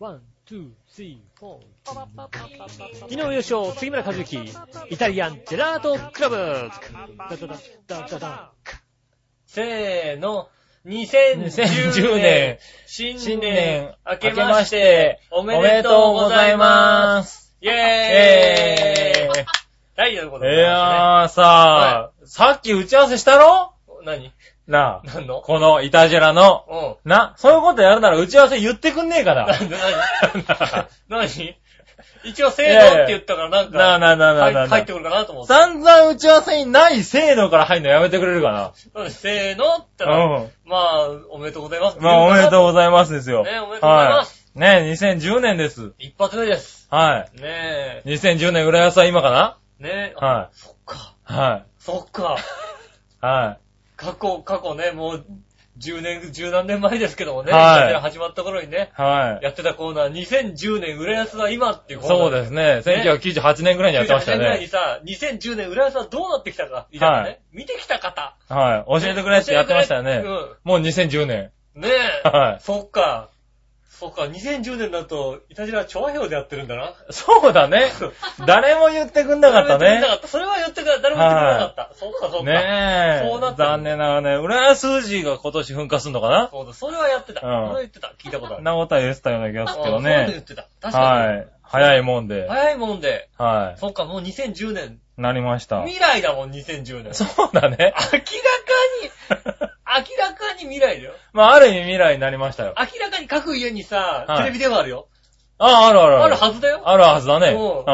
ワン、ツー、スリー、フォー。昨日優勝、杉村和之、イタリアンジェラートクラブダダダダダダせーの、2010 2010年年、新新年年、明けままししてて、おおめでとうございま。ますす。イェーイえはい、ということー。いで。やーさー、さっき打ち合わせしたろ？何？なあ、何の？このイタジェラの、うん。な、そういうことやるなら打ち合わせ言ってくんねえかな。何何？何？一応、せーのって言ったからなんか、なあなあなあなあなあ入入ってくるかなと思って。散々打ち合わせにないせーのから入るのやめてくれるかな。う んせーのって言ったら、うん。まあ、おめでとうございますまあ、おめでとううございますですよ。ねおめでとうございますはい。ね2010年です。一発目です。はい。ね2010年浦安は今かな？え。ねえ。はいそっか。はそっか。い。はい。過去、過去ね、もう、10年、十何年前ですけどもね、はい始まった頃にね、はい。やってたコーナー、2010年浦安は今っていうコーナー。そうですね。1998年ぐらいにやってました98年ぐらいにね。さ、2010年浦安はどうなってきたか、いたかね、はい見てきた方。はい。教えてくれってやってましたよね。教えてくれもう2010年。うん。ねえ。はい。そっか。そっか、2010年だと、イタジラ調和表でやってるんだな。そうだね。誰も言ってくんなかったね。誰も言ってくれなかった。それは言ってくれ、誰も言ってくれなかった。そっか、そっか。ねえ。そうなった残念ながらね。浦安数字が今年噴火するのかな？そうだ、それはやってた。うんそれは言ってた。聞いたことある。なことは言ってたような気がするけどあそう言ねっ。てた。確かに。はい。早いもんで。早いもんで。はそっか、もう2010年。い。なりました。未来だもん、2010年。そうだね。明らかに、明らかに未来だよ。まあ、ある意味未来になりましたよ。明らかに各家にさ、はいテレビ電話あるよ。あ、あるあるあるはずだよ。あるはずだね。ううん。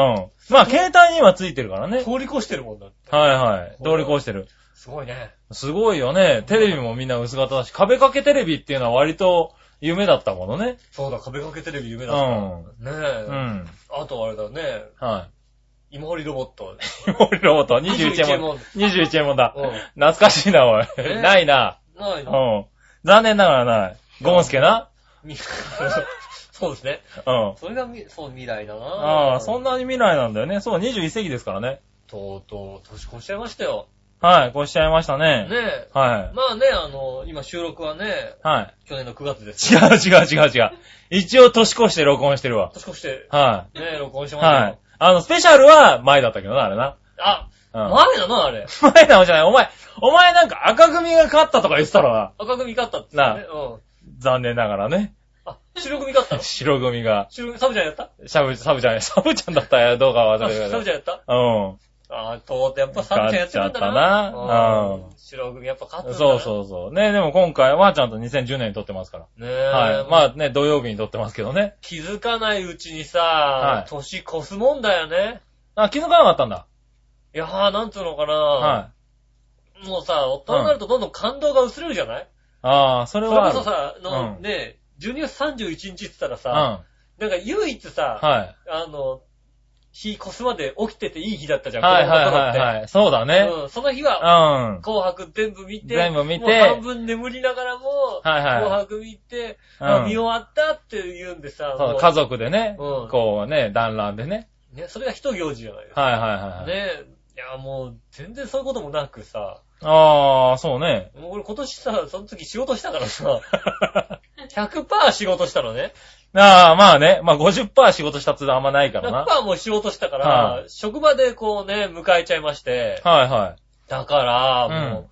まあ、携帯にはついてるからね。通り越してるもんだって。はいはい。通り越してる。すごいね。すごいよね。テレビもみんな薄型だし、壁掛けテレビっていうのは割と夢だったものね。そうだ、壁掛けテレビ夢うだった。ん。ねえ。うん。あとあれだね、は芋掘りロボット。い。モリロボット、21円もん。21円もんだ。うん。懐かしいな、おい。えないな。ないうのん。残念ながらない。ゴンスケな。み そうですね。うん。それがみ、そう、未来だなああ、そんな。なに未来なんだよね。そう、21世紀ですからね。とうとう、年越しちゃいましたよ。はい、こうしちゃいましたねね。え。はまあね、あの、今収録はね、い。はい。去年の9月です。違う違う違う違う。一応年越して録音してるわ。年越して、はねえ、録音してい。ますよ。はい。あの、スペシャルは前だったけどな、あれな。あ、うん。前なのあれ。前なのじゃない。お前、お前なんか赤組が勝ったとか言ってたろな。赤組勝ったって言ってね。うん。残念ながらね。あ、白組勝ったの？白組が。白組、サブちゃんやった？シャブ、サブちゃん、サブちゃんだったよ。どうかは忘あれたけど。サブちゃんやった？うん。あー、とうとうやっぱサブちゃんやってるんだな。勝っちゃったなうんうん白組やっぱ勝ったんだそうそうそう。ね、でも今回はちゃんと2010年に撮ってますから。う。ねえ。はい。まあね、土曜日に撮ってますけどね。気づかないうちにはさい、年越すもんだよね。あ、気づかなかったんだ。いやー、なんつうのかな。はもうさ、大人になるとどんどん感動が薄れるじゃない？い。ああ、それそれはある。こそさ、の、うんね、12月31日って言ったらうん。さ、はなんか唯一さ、い。はいあの、日越すまで起きてていい日だったじゃん、はいはい子供の頃ってはい。そうだね。うん、その日は、うん。紅白全部見て、全部見てもう半分眠りながらも、はい紅はい。白見て、うんあ見終わったって言うんでさ、もうそう家族でね、うんこうね、団らんでね。ね、それが一行事じゃないですか。はいはいはい。ねいや、もう、全然そういうこともなくさ、ああ、そうね。もう俺今年さ、その時仕事したからさ、100%仕事したのね。ああ、まあね。まあ50%仕事したってあんまないからな。100%もう仕事したから、は職場でこうね、迎えちゃいまして、はいはい。だから、うんも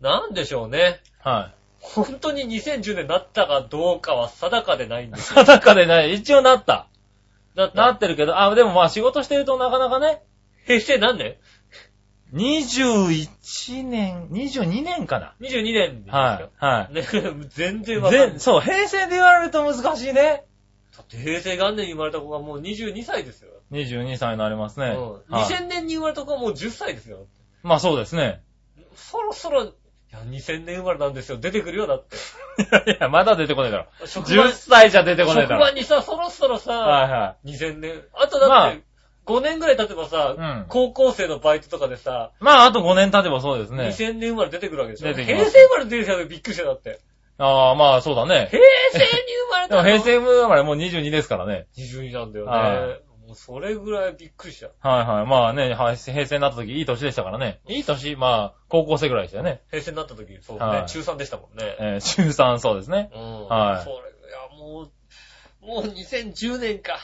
う、なんでしょうね。はい。本当に2010年なったかどうかは定かでないんですよ。定かでない。一応なった。だって、なってるけど、あ、でもまあ仕事してるとなかなかね、平成何年21年、22年かな。?22 年ですよ。はい。はい。ね、全然わかんない。全、そう、平成で言われると難しいね。だって平成元年に生まれた子がもう22歳ですよ。22歳になりますね。うんはい2000年に生まれた子はもう10歳ですよ。まあそうですね。そろそろ、いや、2000年生まれなんですよ。出てくるよ、だって。いや、まだ出てこないだろ。職場10歳じゃ出てこない職だろ。場にさ、そろそろさ、はいは2000年。あとだまあって、5年ぐらい経てばさ、うん高校生のバイトとかでさ、い。まああと5年経てばそうですね。2000年生まれ出てくるわけでしょ。出てきます平成生まれ出てきたらびっくりしたよだって。ああ、まあそうだね。平成に生まれたの？平成生まれもう22ですからね。22なんだよね。はいもうそれぐらいびっくりした。はいはい。まあね、はい平成になった時いい年でしたからね。いい年、まあ、高校生ぐらいでしたよね。平成になった時、そうね、はい中3でしたもんね。えー、中3そうですね。うん。はいそれ、いや、もう、もう2010年か。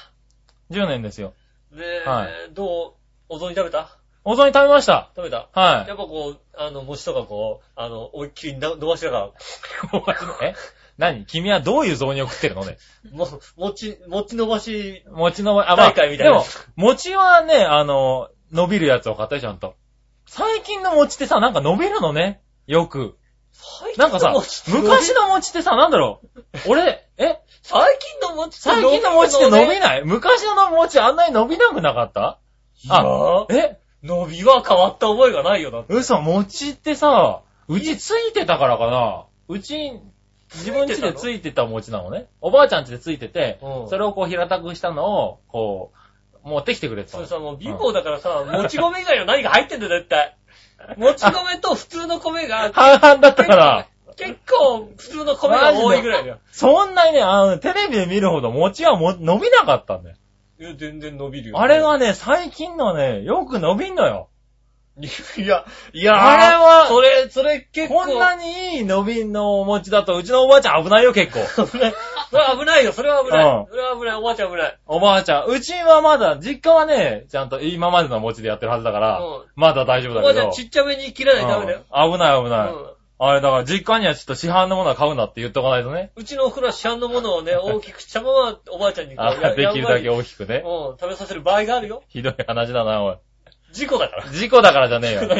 10年ですよ。ねえ、はい。どうお雑煮食べた？お雑煮食べました。食べた？はい。やっぱこう、あの、餅とかこう、あの、思いっきりな伸ばしながら、え？何？君はどういう雑煮を食ってるのね？も、餅、餅伸ばし、餅の、あ、まあ、大会みたいな。でも、餅はね、あの、伸びるやつを買ったよ、ちゃんと。最近の餅ってさ、なんか伸びるのね。よく。なんかさ、昔の餅ってさ、なんだろう？俺、え？最近の餅最近の餅って伸びいない？昔の餅あんなに伸びなくなかった？あ、え？伸びは変わった覚えがないよな。嘘、餅ってさ、うちついてたからかな？うち、自分家でついてた餅なのね。おばあちゃん家でついてて、うんそれをこう平たくしたのを、こう、持ってきてくれてたのそれ。さ、もう貧乏だからさ、もち米以外は何が入ってんだよ、絶対。もち米と普通の米が、半々だったから、結構普通の米が多いぐらいだよ。そんなにね、あの、テレビで見るほど餅はも伸びなかったんだよ。いや、全然伸びるよ。あれがね、最近のね、よく伸びんのよ。いや、いや、あれはそれ、それ結構、こんなにいい伸びのお餅だと、うちのおばあちゃん危ないよ、結構。危ない。それは危ないよ、それは危ない。うんそれは危ない、おばあちゃん危ない。おばあちゃん。うちはまだ、実家はね、ちゃんと今までの餅でやってるはずだから、うんまだ大丈夫だけど。おばあちゃんちっちゃめに切らないとダメだよ。うん危ない危ない。うんあれだから実家にはちょっと市販のものは買うなって言っとかないとね。うちのお風呂は市販のものをね、大きくしたままおばあちゃんにこうあやできるだけやんわ大きくねり。うん、食べさせる場合があるよ。ひどい話だな、おい。事故だから。事故だからじゃねえよ。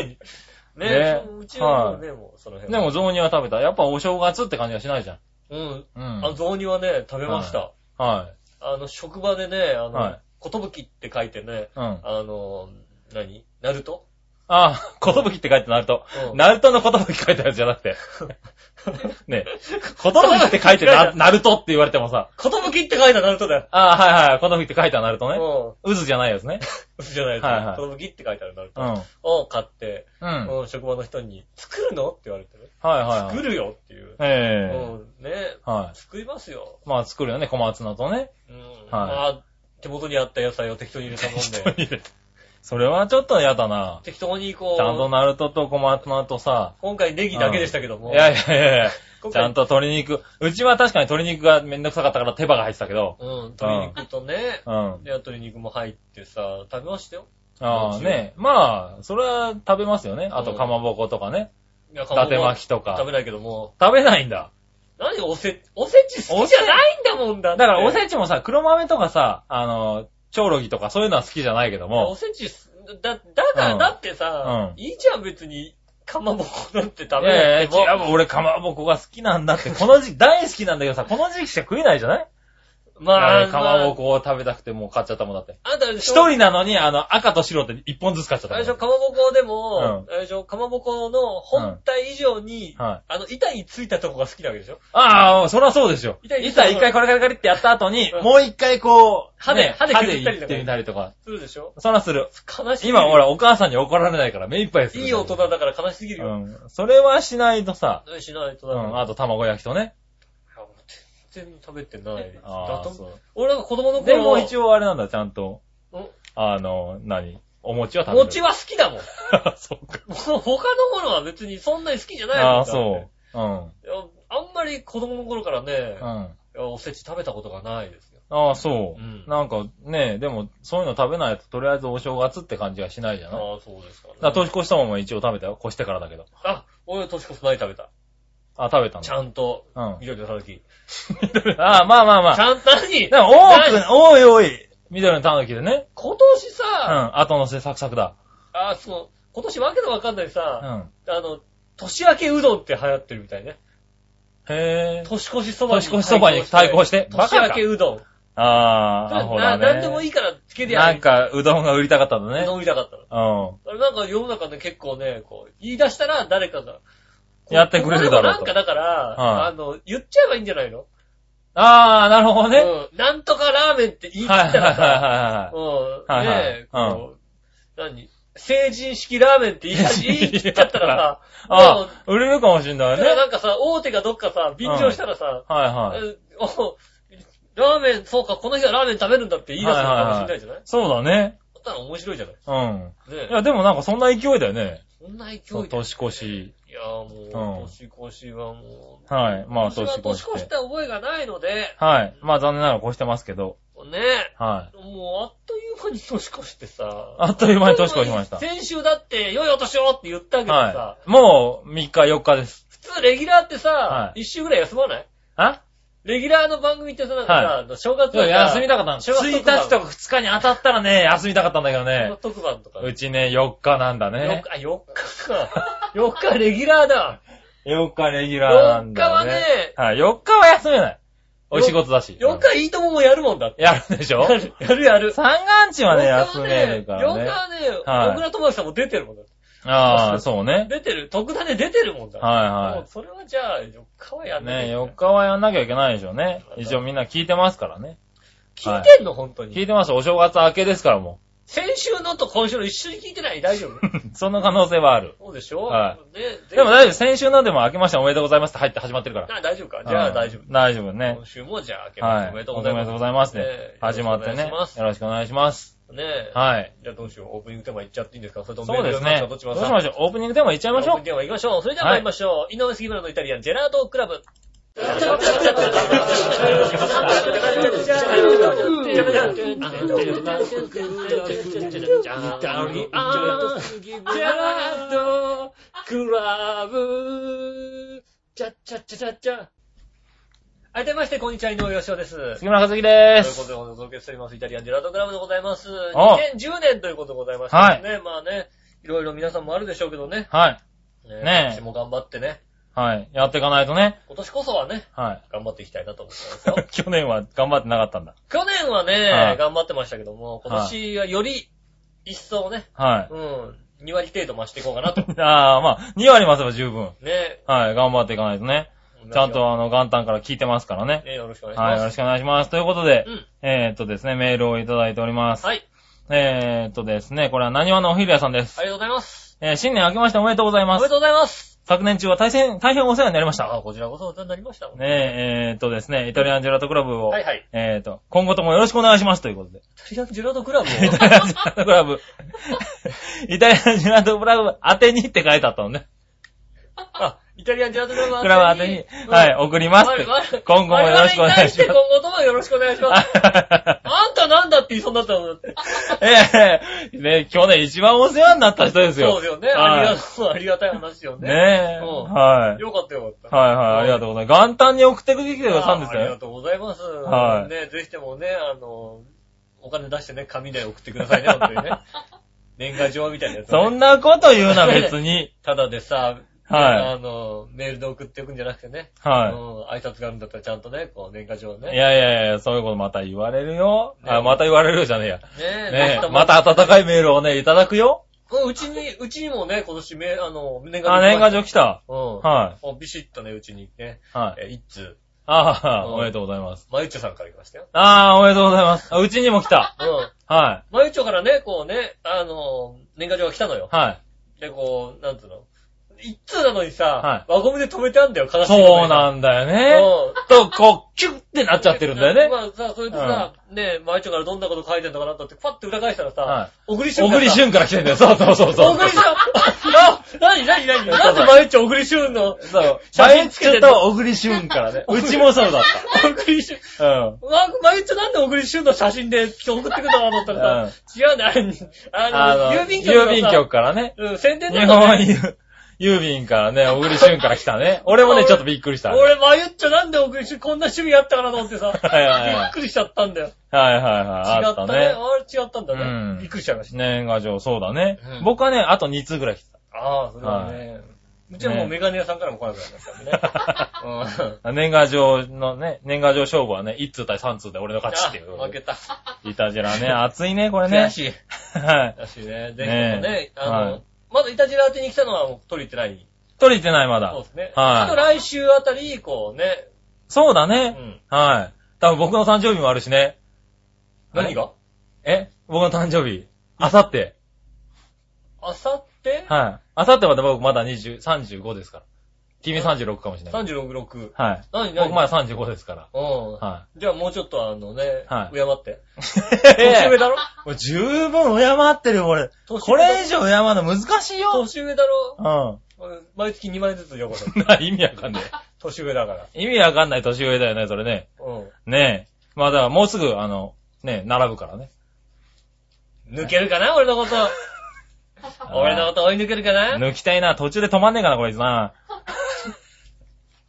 ねねそううちはもうね、もうその辺。でも、雑煮は食べた。やっぱお正月って感じがしないじゃん。うん。うん。あの、雑煮はね、食べました。はい。あの、職場でね、あの、はいことぶきって書いてね、うん。あの、何？ナルト？あ、ことぶきって書いてナルト。うんナルトのことぶき書いてあるやつじゃなくて。ねえ。ことぶきって書いてな、ナルトって言われてもさ。ことぶきって書いたナルトだよ。あはいはい。ことぶきって書いてあるナルトね。う 渦じゃないやつね。ん。嘘じゃないですはいはいことぶきって書いてあるナルト。うん。を買って、うん。職場の人に、作るの？って言われてね。はいはい。作るよっていう。ええうん、ねはい。作りますよ。まあ作るよね、小松菜とね。うん。はいまあ、手元にあった野菜を適当に入れたもんで、それはちょっと嫌だな。適当にこちゃんとう、ナルトと小松菜とさ、今回ネギだけでしたけども、いやいやいやいや、今回ちゃんと鶏肉。うちは確かに鶏肉がめんどくさかったから手羽が入ってたけど。うん、鶏肉とね、うん。で、鶏肉も入ってさ、食べましたよ。ああね。まあ、それは食べますよね。あとかまぼことかね。いや、伊達巻きとか。食べないけども、食べないんだ。何おせ、おせち好きじゃないんだもんだって。だからおせちもさ、黒豆とかさ、あの、チョウロギとかそういうのは好きじゃないけどおも。せちす、だ、だから、うんだってさ、うんいいじゃん別に、かまぼこなんて食べいやいやなくても。違う、俺かまぼこが好きなんだって。この時期大好きなんだけどさ、この時期しか食えないじゃない？まあ、かまぼこを食べたくてもう買っちゃったもんだって。まあ、あんた、一人なのに、あの、赤と白って一本ずつ買っちゃったもん。最初、かまぼこでも、う最初、かまぼこの本体以上に、はい。あの、板についたとこが好きなわけでしょ？ああ、そりゃそうですよ。板一回カリカリカリってやった後にう、んもう一回こう、歯でね歯で歯で削ったりとかいってみたりとか。するでしょ？そらする。悲しい。今、ほら、お母さんに怒られないから目いっぱいする。いい大人だから悲しすぎるよ。うん。それはしないとさ、しないとだ。うん。あと卵焼きとね。然食べてない。あそう。俺なんか子供の頃、でも一応あれなんだ、ちゃんと。うん？あの、何？お餅は食べる。餅は好きだもん。そうか。他のものは別にそんなに好きじゃないもんああ、そう。うん。いやあんまり子供の頃からね、うん。いやおせち食べたことがないですよ。ああ、そう。うんなんかね、でも、そういうの食べないと、とりあえずお正月って感じがしないじゃない？ああ、そうですか、ね。だから年越したもんも一応食べたよ。越してからだけど。あ、俺年越す前食べた。あ、食べたんちだ。ゃんと、うん。緑のたぬき。あまあまあまあ。ちゃんと何？でも多く、多い多い。緑のタヌキでね。今年うさ、ん。後のせサクサクだ。あ、そう、今年わけのわかんないうさ、ん。あの、年明けうどんって流行ってるみたいね。へぇー。年越しそばに年越しそばに対抗して？バ年明カかけうどん。あー、アホだね。ななんでもいいからつけてやる。なんか、うどんが売りたかったんだね。飲みたかったの。うん。あれなんか世の中で結構ね、こう、言い出したら誰かが、やってくれるだろうとなんかだから、はいあの、言っちゃえばいいんじゃないの？あー、なるほどね。うん。なんとかラーメンって言い切ったらさ、はうん。ねえ、こう、何？成人式ラーメンって言い切っちゃったらさ、いはい。もうあ、売れるかもしんないね。なんかさ、大手がどっかさ、便乗したらさ、はいはい。ラーメン、そうか、この日はラーメン食べるんだって言い出すのかもしれないじゃない？そうだね。だったら面白いじゃない？うん。ねいや、でもなんかそんな勢いだよね。そんな勢い年越し。いや、もう年越しはもう。はい。まあ、年越して。年越した覚えがないので、はい。まあ、残念ながら越してますけど。ねはい。もうあっという間に年越してさ。あっという間に年越しました。先週だって、良いお年をって言ったけどさ、はい。もう、3日4日です。普通レギュラーってさは、い一週ぐらい休まない？あ？レギュラーの番組ってさ、なんかさ、は正月いや休みたかったの。正月1日とか2日に当たったらね、休みたかったんだけどね。特番とか。うちね、4日なんだ4ね。日、4日か。4日レギュラーだ。4日レギュラーなんだ、ね。4日はねはい。4日は休めない。お仕事だし。4日いいとももやるもんだって。やるでしょ？やる、やる。三眼地はね、4休めるから4日ね。はね、はい小倉智明さんも出てるもんだって。ああ、そうね。出てる、特ダネ出てるもんだって。はいもはうそれはじゃあ、4日はやい。んなきゃいねけない4日はやんなきゃいけないでしょうね。一応みんな聞いてますからね。聞いてんの本当に？聞いてます。お正月明けですからも先週のと今週の一緒に聞いてない？大丈夫？う。その可能性はある。そうでしょ？はね、でも大丈夫。先週のでも明けましておめでとうございますって入って始まってるから。あ大丈夫か？じゃあ大丈夫。夫。大丈夫ね。今週もじゃあ、明けまはい。しておめでとうおございます。めでとうございます。始まってね。よろしくお願いしますねえ。はい。じゃあどうしよう。オープニングテーマいっちゃっていいんですか？それともそうですね。メールどうしましょう？オープニングテーマいっちゃいましょう。オープニング。テーマ行きましょう。それでは参りましょう。井上杉村のイタリアンジェラートクラブ。はい、出まして、こんにちは、井上義雄です。杉村和樹とです。いうことで、お届けしております、イタリアンジェラートクラブでございます。お2010年ということでございましてはいね、まあね、いろいろ皆さんもあるでしょうけどね。はい。ねねえ私も頑張ってね、はい。やっていかないとね。今年こそはね、は頑張っていきたいなと思ってますよ。い。去年は頑張ってなかったんだ。去年はね、はい頑張ってましたけども、今年はより一層ね、はい。うん、2割程度増していこうかなと。ああ、まあ、2割増せば十分。ね。はい。頑張っていかないとね。ちゃんとあの、元旦から聞いてますからね。ね、よろしくお願いしはい。よます。ろしくお願いします。ということで、うん。えーっとですね、メールをいただいております。はい。えーっとですね、これは何話のお昼屋さんです。ありがとうございます。えー新年明けましておめでとうございます。おめでとうございます。昨年中は大変、大変お世話になりました。あ、こちらこそお世話になりました。ねえ、えーっとですね、イタリアンジェラートクラブを、はいはい。えーっと、今後ともよろしくお願いしますということで。イタリアンジェラートクラブを？イタリアンジェラートクラブ、イタリアンジェラートクラブ宛てにって書いてあったのね。あ、イタリアンジェラートクラブクラブ宛てに、はい、送りますって。今後もよろしくお願いします今後ともよろしくお願いします。あんたなんだって言いそうになったのだって。ええね、去年一番お世話になった人ですよ。そうですよね。はいありがとう、ありがたい話よね。ねえ。うんはい。よかったよかった。はいはい、ありがとうございます。元旦に送ってきてくださるんですよ。あありがとうございます。はいね、ぜひともね、あの、お金出してね、紙で送ってくださいね、本当にね。年賀状みたいなやつ、ね。そんなこと言うな、別に。ただでさ、はいあの、メールで送っておくんじゃなくてね。はうん、挨拶があるんだったらちゃんとね、こう、年賀状。ね。いやいやいや、そういうことまた言われるよ。ねあ、また言われるよじゃねえや。ねえ、ねえ、また温かいメールをね、いただくよ。うんうちに、うちにもね、今年め、あの、年賀状。あ、年賀状来た。うん。はい。おビシッとね、うちにね、はい。え、一通、ああ、うんおめでとうございます。まゆっちょさんから来ましたよ。ああ、おめでとうございます。あうちにも来た。うん。はまゆっちょからね、こうね、あの、年賀状が来たのよい。。はい。で、こう、なんつうの？一通なのにさ、は輪ゴムで止めてあんだよ、悲しいそうなんんだよね。と、こう、キュッてなっちゃってるんだよね。まあさ、それでさ、ねえ、まゆっちょからどんなこと書いてんのかなとって、パッて裏返したらさ、はい小栗旬小栗旬から来てんだよ。そうそうそうそう。小栗旬あ、なになになになんでまゆっちょ小栗旬の、そう。つけと小栗旬からね。うちもそうだっ小栗旬、た。うん。わまゆっちょなんで小栗旬の写真で送ってくるのかなと思ったらさ、違うんだよ、あの、郵便局のさ郵便局からね。うん、宣伝日なんだ本ね。郵郵便からね、小栗旬から来たね。俺もね、ちょっとびっくりした。はい俺、まゆっちょなんで小栗旬こんな趣味あったかなと思ってさ、はいはいびっくりしちゃったんだよ。はいはい。違あっね。ったたね。あれ違ったんだね。うんびっくりしちゃいました。年賀状、そうだねうん。僕はね、あと2通ぐらい来た。ああ、それはね。うちはもうメガネ屋さんからも来なくなりましたね。うん。年賀状のね、年賀状勝負はね、1通対3通で俺の勝ちっていう。あ負けた。いたじらね、熱いね、これね悔。しい。はい。悔しいね。ぜひともねね、あはいの、まだイタジラ宛てに来たのはもう取り行ってない？取り行ってない、まだそう。ですね。はいあと来週あたり、こうね。うそうだね。ん。はい。多分僕の誕生日もあるしね。何が？え？僕の誕生日。あさって。あさってはい。あさってまで僕まだ20、35ですから。君36かもしれない。?36、6。はい。何何？僕まだ35ですから。うん。はじゃあもうちょっとあのね、はい敬って。い。年上だろ？もう十分敬ってるよ、俺。年上これ以上敬うの難しいよ。年上だろ？うん。毎月2万円ずつよこせ。な意味わかんない。年上だから。意味わかんない年上だよね、それね。うん。ねえ。まあだからもうすぐ、あの、ねえ、並ぶからね。抜けるかな俺のこと。俺のこと追い抜けるかな？抜きたいな。途中で止まんねえかな、こいつな。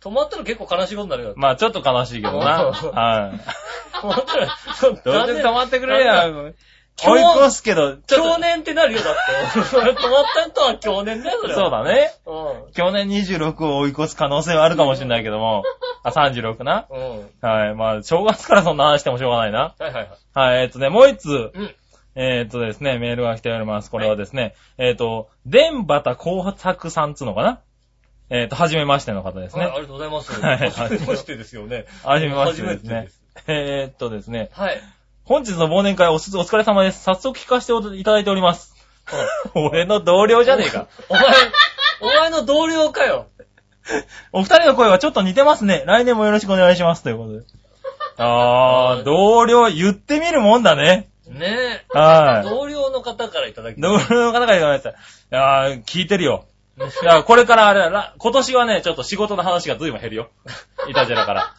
止まったら結構悲しいことになるよ。まあちょっと悲しいけどな。うんはい。止まったら、そう途中で止まってくれ残や。追い越すけど、ちょ去っ年ってなるよ、だって。それ止まった人は去年だよ、そと、れそうだね。う去年26を追い越す可能性はあるかもしれないけども。あ、36な。ん。うん。はい。まあ、正月からそんな話してもしょうがないな。はいはいはい。はい。えっとね、もう一つ。うん。えっとですね、メールが来ております。これはですね、えっと、電バタ紅白さんつうのかなえっと、はじめましての方ですねはいあ。りがとうございます。はいはじめましてですよね。はじめましてですね。えーっとですね、はい。本日の忘年会お疲れ様です。早速聞かせていただいております。俺の同僚じゃねえか。お前、お前の同僚かよ。お二人の声はちょっと似てますね。来年もよろしくお願いします。ということで。あー、同僚言ってみるもんだね。ねえ。はい。同僚の方からいただき同ま僚の方が言われてた。いやー、聞いてるよ。いや、これからあれだな、今年はね、ちょっと仕事の話が随分減るよ。いたじらから。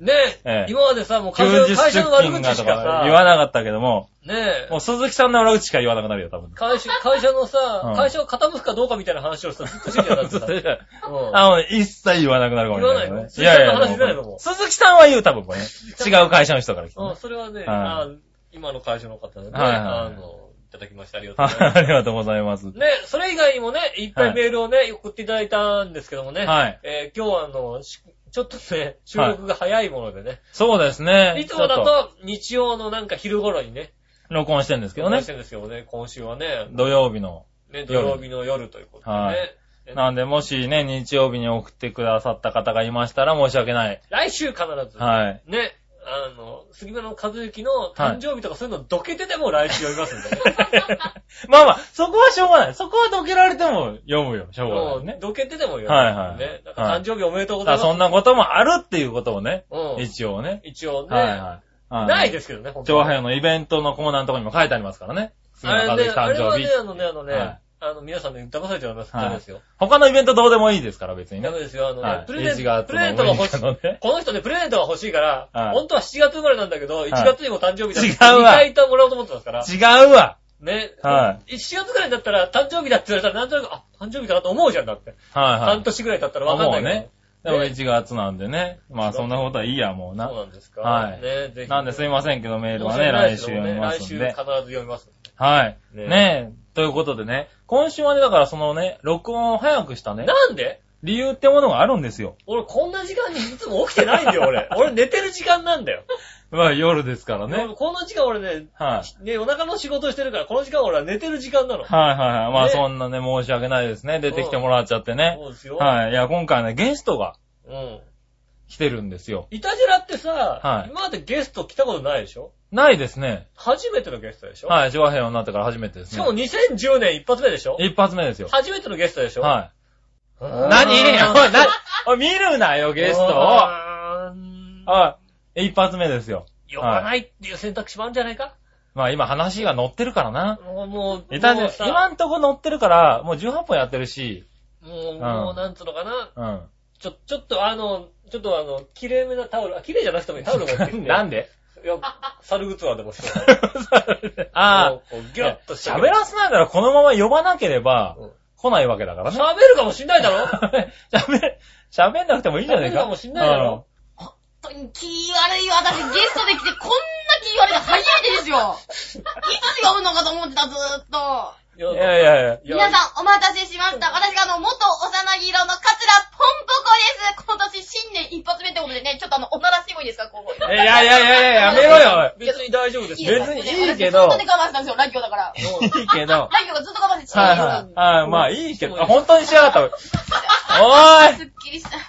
ねえええ。今までさ、もう会90社会社出の悪口しかさ、言わなかったけども、ねえもう。鈴木さんの悪口しか言わなくなるよ、多分。会社、会社のうんさ、会社を傾くかどうかみたいな話をさ、ずっとしてんじゃなくてさ。うんあの、一切言わなくなるかもしれない、言わないの？鈴木さんの話じゃないの？もう鈴木さんは言う、多分これね。違う会社の人から来てねうん、それはね、はいあ今の会社の方でね、はいはいあの、いただきましてありがとうございはい、ます。ありがとうございます。ね、それ以外にもね、いっぱいメールをね、送っていただいたんですけどもね、はい。えー今日はあの、しちょっとね、収録が早いものでね、そうですね。いつもだと日曜のなんか昼頃にね、録音してるんですけどねして。るんですよね、今週はね、土曜日の。ね、土曜日の夜ということでね。はいねなんで、もしね、日曜日に送ってくださった方がいましたら申し訳ない。来週必ず、はい。ね、あの、杉村の和之の誕生日とかそういうのどけてでも来週読みますんでね。まあまあ、そこはしょうがない。そこはどけられても読むよ。しょうがもないうね。どけてでも読みはいはいね。誕生日おめでとうございます。そんなこともあるっていうことをね、うん。一応ね。一応ね、はいはい。はいないですけどね、長編のイベントのコーナーのところにも書いてありますからね。あれね、あ誕生日れはね、。あのね、あのね、はいあの、皆さんね、騙されちゃダメです。はいダメですよ。他のイベントどうでもいいですから、別にねダメ。ですよ。あのね、はい。プレゼン1ト、月プレゼントが欲しい。のね。この人ね、プレゼントが欲しいから、はい本当は7月生まれなんだけど、1月にも誕生日だって違うわ2回もらおうと思ってますから。違うわね。。はい7月ぐらいだったら、誕生日だって言われたら、なんとなく、あ、誕生日かなと思うじゃんだって。はいはい。半年ぐらい経ったらわかんないけど。ね。でも1月なんでね。まあそんなことはいいや、もうなそう。なんですか。はいね、ぜひ。なんですいませんけど、メールはね、来週読みますんで来週必ず。読みます。はい。ねねえ。ということでね、今週はね、だからそのね、録音を早くしたね、なんで？理由ってものがあるんですよ。俺こんな時間にいつも起きてないんだよ、俺。俺寝てる時間なんだよ。まあ夜ですからね。俺この時間俺ね、はい。ね、お腹の仕事してるから、この時間俺は寝てる時間なの。はいはいはい。まあねそんなね、申し訳ないですね。出てきてもらっちゃってね。そうですよ。はい。いや、今回ね、ゲストがうん。来てるんですよ。いたじらってさ、はい今までゲスト来たことないでしょ？ないですね。初めてのゲストでしょ？はい。上平になってから初めてですね。しかも2010年一発目でしょ？一発目ですよ。初めてのゲストでしょ？はい。うん何？おい、な、おい、見るなよ、ゲストを。うーんはい。一発目ですよ。呼ばないっていう選択肢もあるんじゃないか？まあ今話が乗ってるからな。もう、もう、いたねもうさ今んとこ乗ってるから、もう18本やってるし、もう、もう、なんつうのかな？うん。ちょ、ちょっとあの、ちょっとあの、綺麗めなタオル、あ、綺麗じゃなくてもいいタオル持ってきて。なんで？いや、サルグツアーでもして。あこうこうギュッとして。喋らせないならこのまま呼ばなければうん来ないわけだからね。喋るかもしんないだろ？喋、喋んなくてもいいんじゃないか？喋るかもしんないだろ？本当に気悪い私ゲストで来てこんな気悪いの初めてですよ。いつ違うのかと思ってた、ずーっと。いやいやいや。いや皆さんお待たせしました。私があの、元幼木色のカツラポンポコです。今年新年一発目ってことでね、ちょっとあの、おならしてもいいですか、ここ。いやいやいやいや、やめろよ。別に大丈夫ですいいよ。別にいいけど私ずっとで我慢したんですよ、ラジオだから。いいけど。ラジオがずっと我慢してて。はいはい。はい、まあいいけど。あ本当にしやがった。おすっきりした。い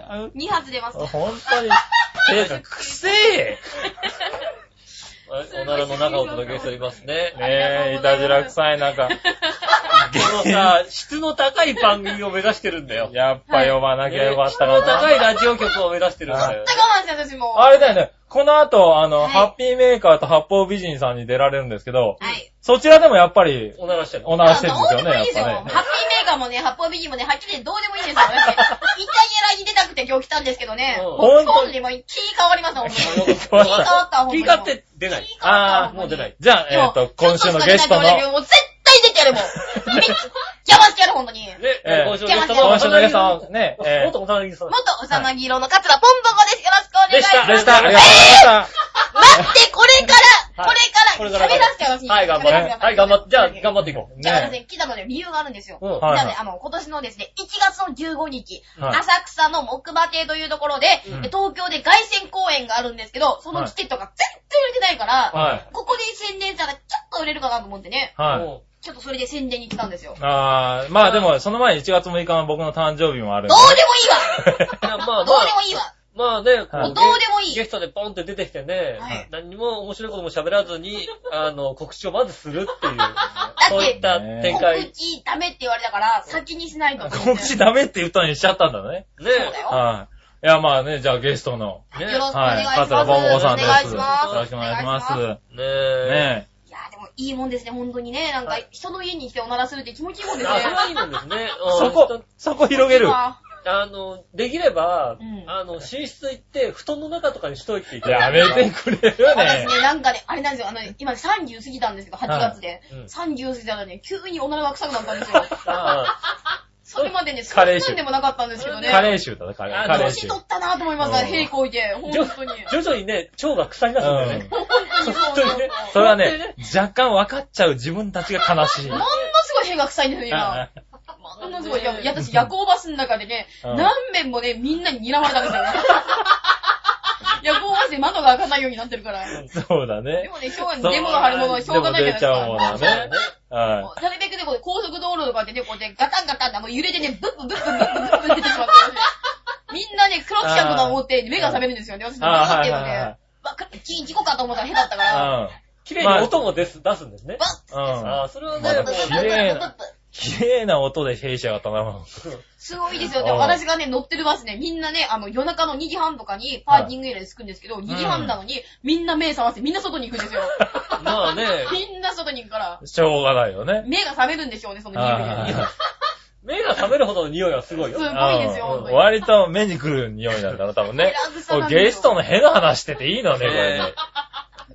2発出ます。本当に。てか、くせえおならの中をお届けしておりますね。ねえ、いたじら臭い中。このさ、質の高い番組を目指してるんだよ。やっぱ呼ばなきゃよかった質のな。高いラジオ局を目指してるんだよ。絶対我慢して私も。あれだよね。この後、あの、はいハッピーメーカーと八方美人さんに出られるんですけど、はい。そちらでもやっぱり、おならしてる。おならしてるんですよね、やっどうでもいいですよ。ぱね。ハッピーメーカガもね、八方美人もね、はっきり言ってどうでもいいんですよ。私、イタリアに出たくて今日来たんですけどね。うんほんと今日でも気変わりました、ほんとに。気変わったほんとに。ピーカって出ない。あーもう出ない。じゃあ、えっ、と、今週のゲストの、もう絶対出てやるもん。めっちゃ邪魔してやる、ほんとに。ね、ええ今週のゲスト今週のゲストねええ元幼木さん。元幼木色の桂ポンポコです。よろしくお願いします。ででした。ありがとうございました。待って、これから、ここれかられから、喋らせてほしい。はい、頑張って。はい、頑張って。じゃあ、頑張っていこう。じゃあ私ねね、来たので理由があるんですよ。うんはいじゃあね、あの、今年のですね、1月の15日、はい浅草の木馬亭というところで、うん東京で凱旋公演があるんですけど、そのチケットが全然売れてないから、はい。ここで宣伝したらちょっと売れるかなと思ってね、はい。もちょっとそれで宣伝に来たんですよ。あー、まあでも、その前に1月6日は僕の誕生日もあるんでどう。でもいいわういやまあまどうであ、もいいわまあね、こはいうどうでもいいゲストでポンって出てきてねはい、何にも面白いことも喋らずに、あの、告知をまずするっていう、てそういった展開。告知ダメって言われたから、先にしないと。告知ダメって言ったのにしちゃったんだね。ねそうだよ。はい。いや、まあね、じゃあゲストの、ねよろしくおはい、願いします。桂ぼんぼこさんです。お願いします。よろしくお願いします。お願いしねえ。ねでもいいもんですね、本当にね。なんか、人の家に来ておならするって気持ちいいもんですね。あ、それはいいもんですね。そうんこ、そこ広げる。ああの、できればうん、あの、寝室行って、布団の中とかにしといていたやだいめてくれるよね。私ね、なんかね、あれなんですよ、あの、今30過ぎたんですけど、8月で。うん30過ぎたらね、急におならが臭くなったんですよ。あそれまでね、そんなんでもなかったんですけどね。カレー臭だね、カレー。あカレー臭。年取ったなと思いました、うん屁こいて。本徐当に。徐々にね、腸が腐り出すんだよね。本当にねそれはね、若干分かっちゃう自分たちが悲しい。ものすごい屁が臭いんですよ、今。ものすごい。いや、私、夜行バスの中でね、うん何遍もね、みんなに睨まれたんですよ。夜行バスで窓が開かないようになってるから。でそうだね。もね、しょうがない。デモが張るものはしょうがないじゃないですでも出ちゃうものか。はね。はなるべくね、こう高速道路とかでね、こうやってガタンガタンってもう揺れてね、ブッブブッブブッブブッブ出てしまって、みんなね、黒木ちゃんとか思って目が覚めるんですよね。私い。のブーっていうのはいはいね。わか事事故かと思ったらへだったから、綺麗に音も出す、出すんですね。バッうん。うん。ああ、それはね、もう綺麗な綺麗な音で弊社が頼む。すごいですよ。でうん私がね、乗ってるバスね、みんなね、あの、夜中の2時半とかにパーキングエリアで着くんですけど、2時半なのに、みんな目覚まして、みんな外に行くんですよ。まあね、みんな外に行くから、しょうがないよね。目が覚めるんでしょうね、その匂いはいで。目が覚めるほどの匂いはすごいよす。ごいですよ。割と目に来る匂いなんだろ、多分ね。ゲストのヘの話してていいのね、これね。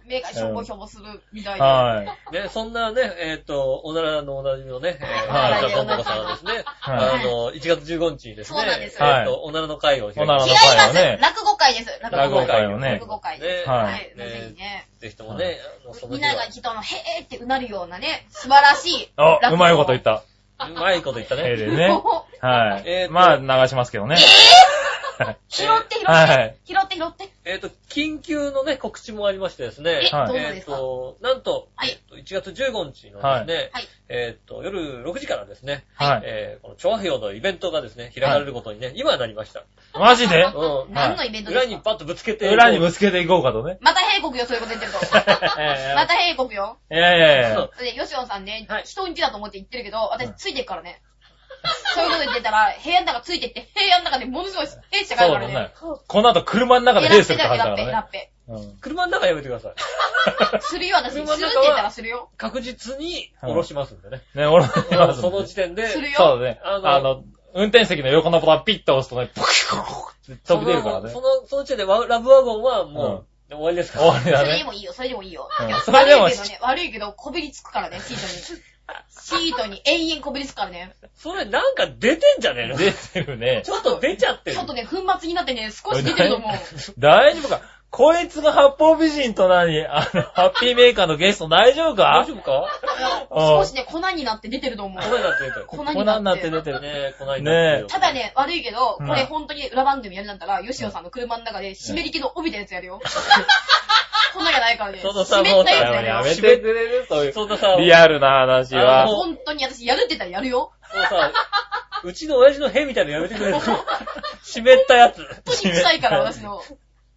目がしょぼしょぼするみたいで。はい。ね、そんなね、えっ、と、おならのおなじみのね、えー、はいじゃあ、ボンボコさんはですね、はいあの、1月15日にですね、そうなんですえっ、はいと、おならの会を開きおならの違います。ね落語会です。落落語語会。会をね落。語会です。ねはいはい。ぜひね。ぜひともね、あのそのみんなが人のへーってうなるようなね、素晴らしい。あ、うまいこと言た。った。うまいこと言ったね。えでね。はい。えーとまあ、流しますけどね。拾って拾ってはい。拾って拾って。えっ、と、緊急のね、告知もありましてですね、え、はいえっ、どうぞですか？と、なんと、はいえっと1月15日のですね、はいはいえっ、と、夜6時からですね、はい。えー、この調和表のイベントがですね、開かれることにね、今なりました。マジで？うん。何のイベントですか？裏にパッとぶつけて。裏にぶつけていこうかとね。また閉国よ、そういうこと言ってると。えまた閉国よ。いやいやいやそうで、ヨシオンさんねはい、人んちだと思って言ってるけど、私ついてるからね。そういうこと言ってたら、部屋の中ついてって、部屋の中でものすごい兵士がそうだあるからねね。。この後車の中でラッペレースってだよ、ラッペ、話だからね。ラッペ。うん車の中やめてください。するよ、私。するって言ったらするよ。確実に下ろしますんでね。ね、俺はその時点で、するよそうだね。あのあの、運転席の横のボタンピッと押すとね、ポキポキって飛び出るからねそ。の、その時点でワラブワゴンはもう、終わりですから。終わりだね。それでもいいよ、それでもいいよ。うんいやそれでも悪いけどね、悪いけど、こびりつくからね、シートに。シートに永遠こびりつくからね。それなんか出てんじゃねえの？出てるね。ちょっと出ちゃってる。ちょっとね、粉末になってね、少し出てると思う。大丈夫か？こいつが八方美人と何？あの、ハッピーメーカーのゲスト大丈夫か？大丈夫か？うん少しね、粉になって出てると思う。粉になって出てる。粉粉になって出てる。ねえ、粉になってる。ただね、悪いけど、うんこれ本当に裏番組やるんだったら、吉野さんの車の中で湿り気の帯のやつやるよ。こんなじゃないからね。そのさ湿ったやめやるよ。やめてくれる？そういう、そんなさ、リアルな話あは。の本当に私やるって言ったらやるよ。もうさ、うちの親父の屁みたいなのやめてくれる？湿ったやつ。本当に臭いから、私の。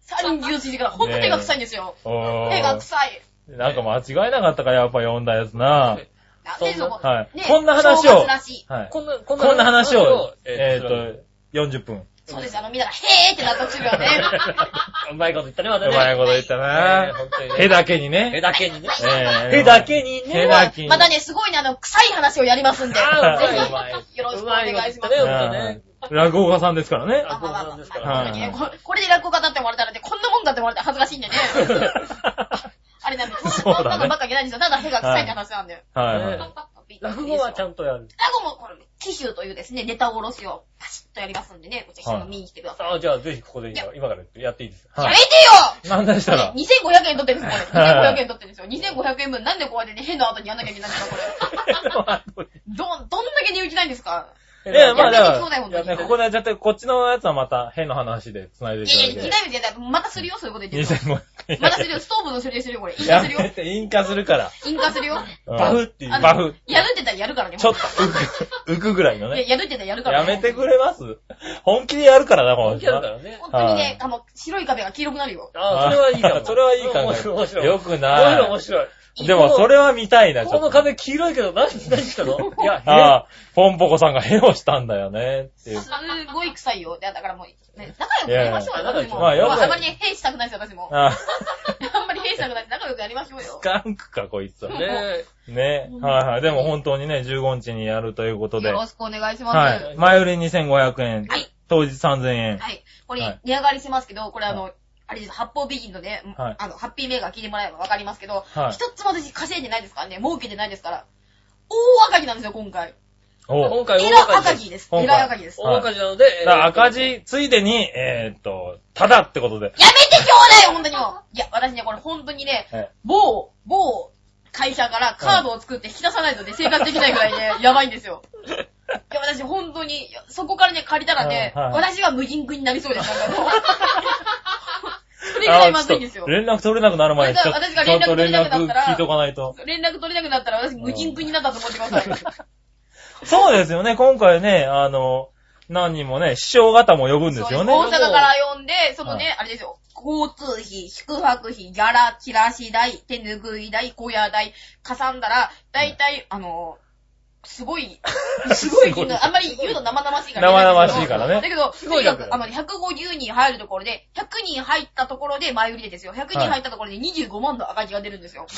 31時から本当に手が臭いんですよ。お手がー臭い。なんか間違いなかったからやっぱ読んだやつな。なん。はいねこんな話を。こんな、ここんな話を、えーえっと、40分。そうです、あの、みんなが、へーってなった途中はね。うまいこと言ったね、またね。うまいこと言ったねな本当にね。へだけにへね。だけにね。ええへだけにね。へだけに。またね、すごいね、あの、臭い話をやりますんで。ぜあーうまいうひ、まいよろしくお願いします。うまいこと言ったねはい落語家さんですからね。落語家さんですからまあ本当にねここれで落語家だって思われたらね、こんなもんだって思われて恥ずかしいんでね。あれなんで、そうだねそんなのばっかいけないんですよ。ただ、へが臭いって話なんで。はいはい。落語はちゃんとやる。落語も、これ、紀州というですね、ネタおろしをパシッとやりますんでね、こちら見に来てください。ああ、じゃあぜひここで今今からやっていいですやめてよなんでしたら？2500円取ってるんですよ、これ。2500円取ってるんですよ。2500円分なんでこうやってね、変な後にやんなきゃいけないんですか、これ。ど、どんだけ値打ちないんですか？いや、まあだから、ねここでちょっとこっちのやつはまた変な話で繋いでいいやいや、いて。痛い目で、またするよ、そういうこと言ってると。2500円。またするよ、ストーブの処理するよ、これ。引や火するよ。引火するから。引火するよ。うんバフっていうバフ。やるって言ったらやるからね。ちょっと浮く、浮くぐらいのいや、ね。やるって言ったらやるからね。やめてくれます？本気でやるからな、この本気だからね。本当にねはい、あの、白い壁が黄色くなるよ。ああ、それはいいかも。それはいい考え面白い、面白い。よくない。面白い。でも、それは見たいな、ちょっと。この壁黄色いけど、何、何したの？いや、ああ、ポンポコさんがヘをしたんだよね、っていう。すごい臭いよ。だからもう、ね、仲良くやりましょうよ、いやいや私も。まあよくまあまりね、兵したくないですよ、私も。あ あんまり兵したくないです。仲良くやりましょうよス。カンクか、こいつは。ねえ。ね。はいはい。でも本当にね、15日にやるということで。はよろしくお願いします。い。前売り2500円。はい。当日3000円。はい。これはい、値上がりしますけど、これあの、あれです、八方美人のね、はいあの、ハッピーメーカー聞いてもらえばわかりますけど、はい一つも私稼いでないですからね、儲けてないですから。大赤字なんですよ、今回。お今回えら大赤字赤字です。今回えらい赤字です。大赤字なので、えーだから赤字ついでに、えーっと、ただってことで。めてちょうだい本当にもう。いや、私ね、これ本当にね、え某、某会社からカードを作って引き出さないとね、生活できないぐらいね、やばいんですよ。いや、私本当に、いやそこからね、借りたらね、はいはい私が無人区になりそうです。なんかもう それぐらいまずいんですよあ。連絡取れなくなる前に、ちょっと、私が連絡取れなくなったら絡聞いとかないと。連絡取れなくなったら私無人区になったと思ってください。そうですよね、今回ね、あの、何人もね、師匠方も呼ぶんですよね。大阪から呼んで、そのね、あれですよ。交通費、宿泊費、ギャラ、チラシ代、手拭い代、小屋代、かさんだら、だいたい、あの、すごい、すごい金額、あんまり言うと生々しいから言えないんですけど。生々しいからねだけど、すごい額とにかくあの、150人入るところで、100人入ったところで前売りでですよ。100人入ったところで25万の赤字が出るんですよ。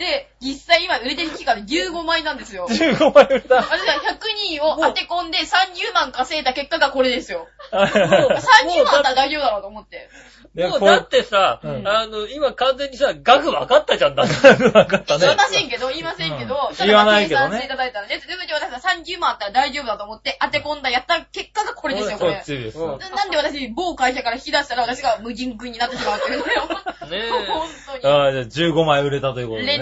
で、実際今売れてる期間で15枚なんですよ。15枚売れた。私は100人を当て込んで30万稼いだ結果がこれですよ。もう30万だったら大丈夫だろうと思って。でもうだってさ、うんあの、今完全にさ、額分かったじゃんだって。分かったね言い。ませんけど、言いませんけど、うんただ言わないけどね計算していただいたらね、全部で私は30万あったら大丈夫だと思って当て込んだ、やった結果がこれですよ、これこっ。ちです。うんななんで私、某会社から引き出したら私が無人君になってしまうっていうね。ね 本当に。ああ、じゃあ15枚売れたということでね。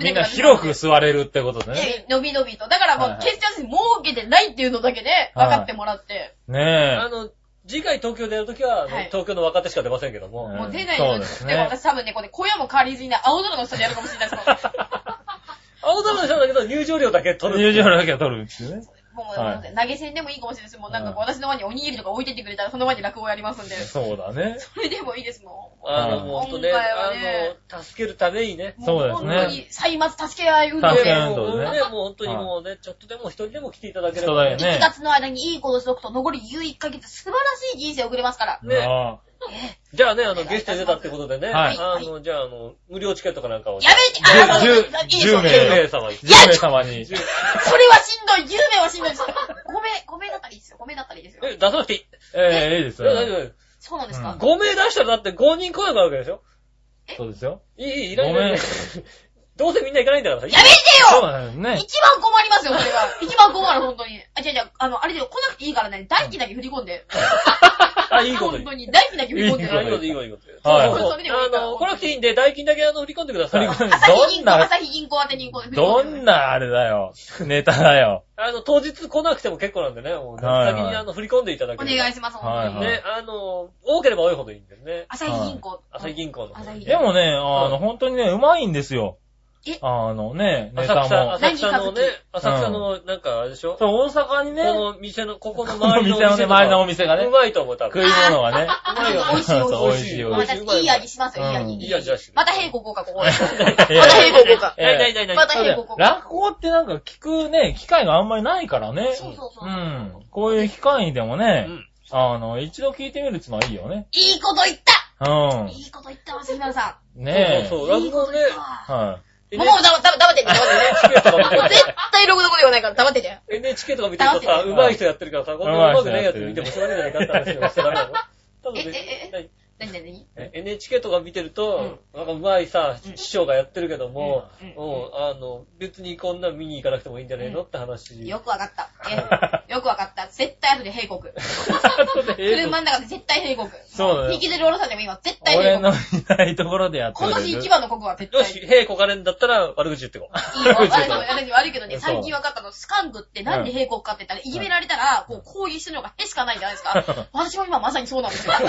みんな広く座れるってことでね。え伸び伸びと。だからもう、決して私、儲けてないっていうのだけで、分かってもらって。ねあの、次回東京でやるときは、東京の若手しか出ませんけども。うんもう出ないそうですねでも私多分ね、これ小屋も借りずにね、青空の下でやるかもしれないですもん。青空の人だけど入場料だけえ。取る。入場料だけは取るっていうね。もう、はい投げ銭でもいいかもしれないです。もうなんかこう、私の前におにぎりとか置いてってくれたら、その前に落語やりますんで。そうだね。それでもいいですもん。あの、はいもうね、今回はねあの、助けるためにね。そうですねも本当に、歳末助け合い運動助けで。合い運動でねもうね、もう本当にもうね、ちょっとでも一人でも来ていただければ。人だよね1月の間にいいことしとくと、残り11ヶ月、素晴らしい人生を送れますから。ねあ じゃあね、あの、ゲストに出たってことでね、はいあの、じゃあ、あの、無料チケットかなんかを。やめてあじゅそうそういいですよ10名10名様に。あ10名様に。それはしんどい !10 名はしんどいです。5名、5名だったらいいですよ。5名だったらいいですよ。え、出さなくていい？ええ、いいですえ、大丈よ。夫。そうなんですか、うん5名出したらだって5人来なくなるわけでしょ？そうですよ。いい、いい、いらない。どうせみんな行かないんだからさ。やめてそうよだよね。一番困りますよ、それは。一番困る、本当に。あ、違う違う、あの、あれで来なくていいからね、代金だけ振り込んで。あ、いいこといい。本当に、代金だけ振り込んで。いいあいいこといいこといいこと。はいそうそうそれでもいいからあの、来なくていいんで、代金だけあの、振り込んでください。振り込んで朝日銀行、どんな、朝日銀行宛てに振り込んで。どんなあれだよ。ネタだよ。あの、当日来なくても結構なんでね、もういはい先にあの、振り込んでいただけおれば。願いします、本当に。はいはいね、あの、多ければ多いほどいいんだよね。朝日銀行。朝日銀行の方。朝日銀行でもね、あの、本当にね、うまいんですよ。あのね、ネ浅草、タも。浅草のね何、浅草の、なんかあれでしょ、そう、大阪にね、この店の、ここの周りの店のね、周りのお店がねう、まいと思う、多食い分。物がね。うまいよね。美味しい美味しいそう美味しい美ま味しい。たいい味しますよ、いい味。うんいい味だし。また平行こうか、ここ またや平行こうか。ええないないないない。また平行こうか。落語ってなんか聞くね、機会があんまりないからね。そうそうそうう。ん。こういう機会でもねう、ん。あの、一度聞いてみるっていうのはいいよね。いいこと言ったうん。いいこと言ったわ、杉村さねえ。そうそうそう。ん。いい落語ね。はもう、もう、黙ってて、黙ってて。NHK とか見て絶対ログのこと言わないから黙ってて。NHK とか見てるとさ、黙ってうまい人やってるからさ、こんなうまくないやつ見てもしょうがないじゃないかって話をしてダメなの多分 え、え、別え、になになになにえ NHK とか見てると、なんかうまいさ、師匠がやってるけども、うんうんあの、別にこんな見に行かなくてもいいんじゃねえの？って話。よくわかった。え、よくわかった。絶対後で平国。い。車の中で絶対平国。そうだよ引きずり下ろさんでも今、絶対俺の。いないところでやって今る。年一番の国は絶対。よし、平こかれんだったら悪口言ってこう。いいよ。悪い悪い悪いけどね、そう最近分かったの、スカンクってなんで平国かって言ったら、いじめられたら、こう、攻撃するのがへしかないじゃないですか。私も今まさにそうなんですよ。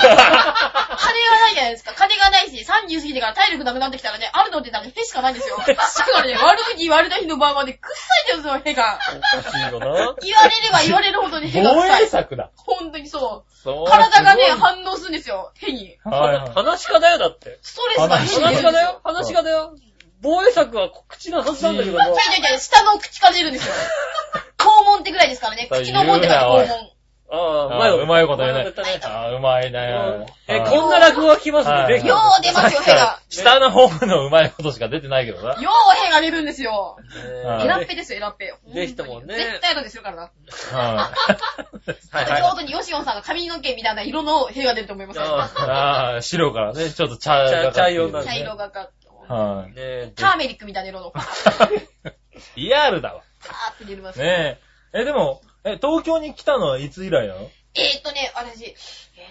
金がないじゃないですか。金がないし、30過ぎてから体力なくなってきたらね、あるのってなんかへしかないんですよ。だからね、悪口言われた日の晩はね、臭いんですよ、へが。おかしいよな。言われれば言われるほどにへが防臭い。衛策だ。本当にそう。そう体がね、反応するんですよ、へに。はいはい話し家だよ、だって。ストレスがへに。話し家だよ、話し家だよ。防衛策は口のはずなんだけども。ちょいちょいちょい、下の口から出るんですよ。肛門ってぐらいですからね。口の門ってから肛門。ああ、あうまいうまいこと言うね絶対ねあーうまいね。え、はいこんな落語が来ますね。よう出ますよ、へが。下の方のうまいことしか出てないけどな。ようへが出るんですよ。はいエラッペですよ、エラッペ。ぜひともね絶対後でするからな。はい。あと、京都にヨシオンさんが髪の毛みたいな色のへが出ると思いますよ。あああ、白からね、ちょっと茶がかってる茶茶色になる茶色がかって。はねえ、ターメリックみたいな色の。リアルだわ。って出るます。ねえ。え、でも、え、東京に来たのはいつ以来なの？えーっとね、私、えー、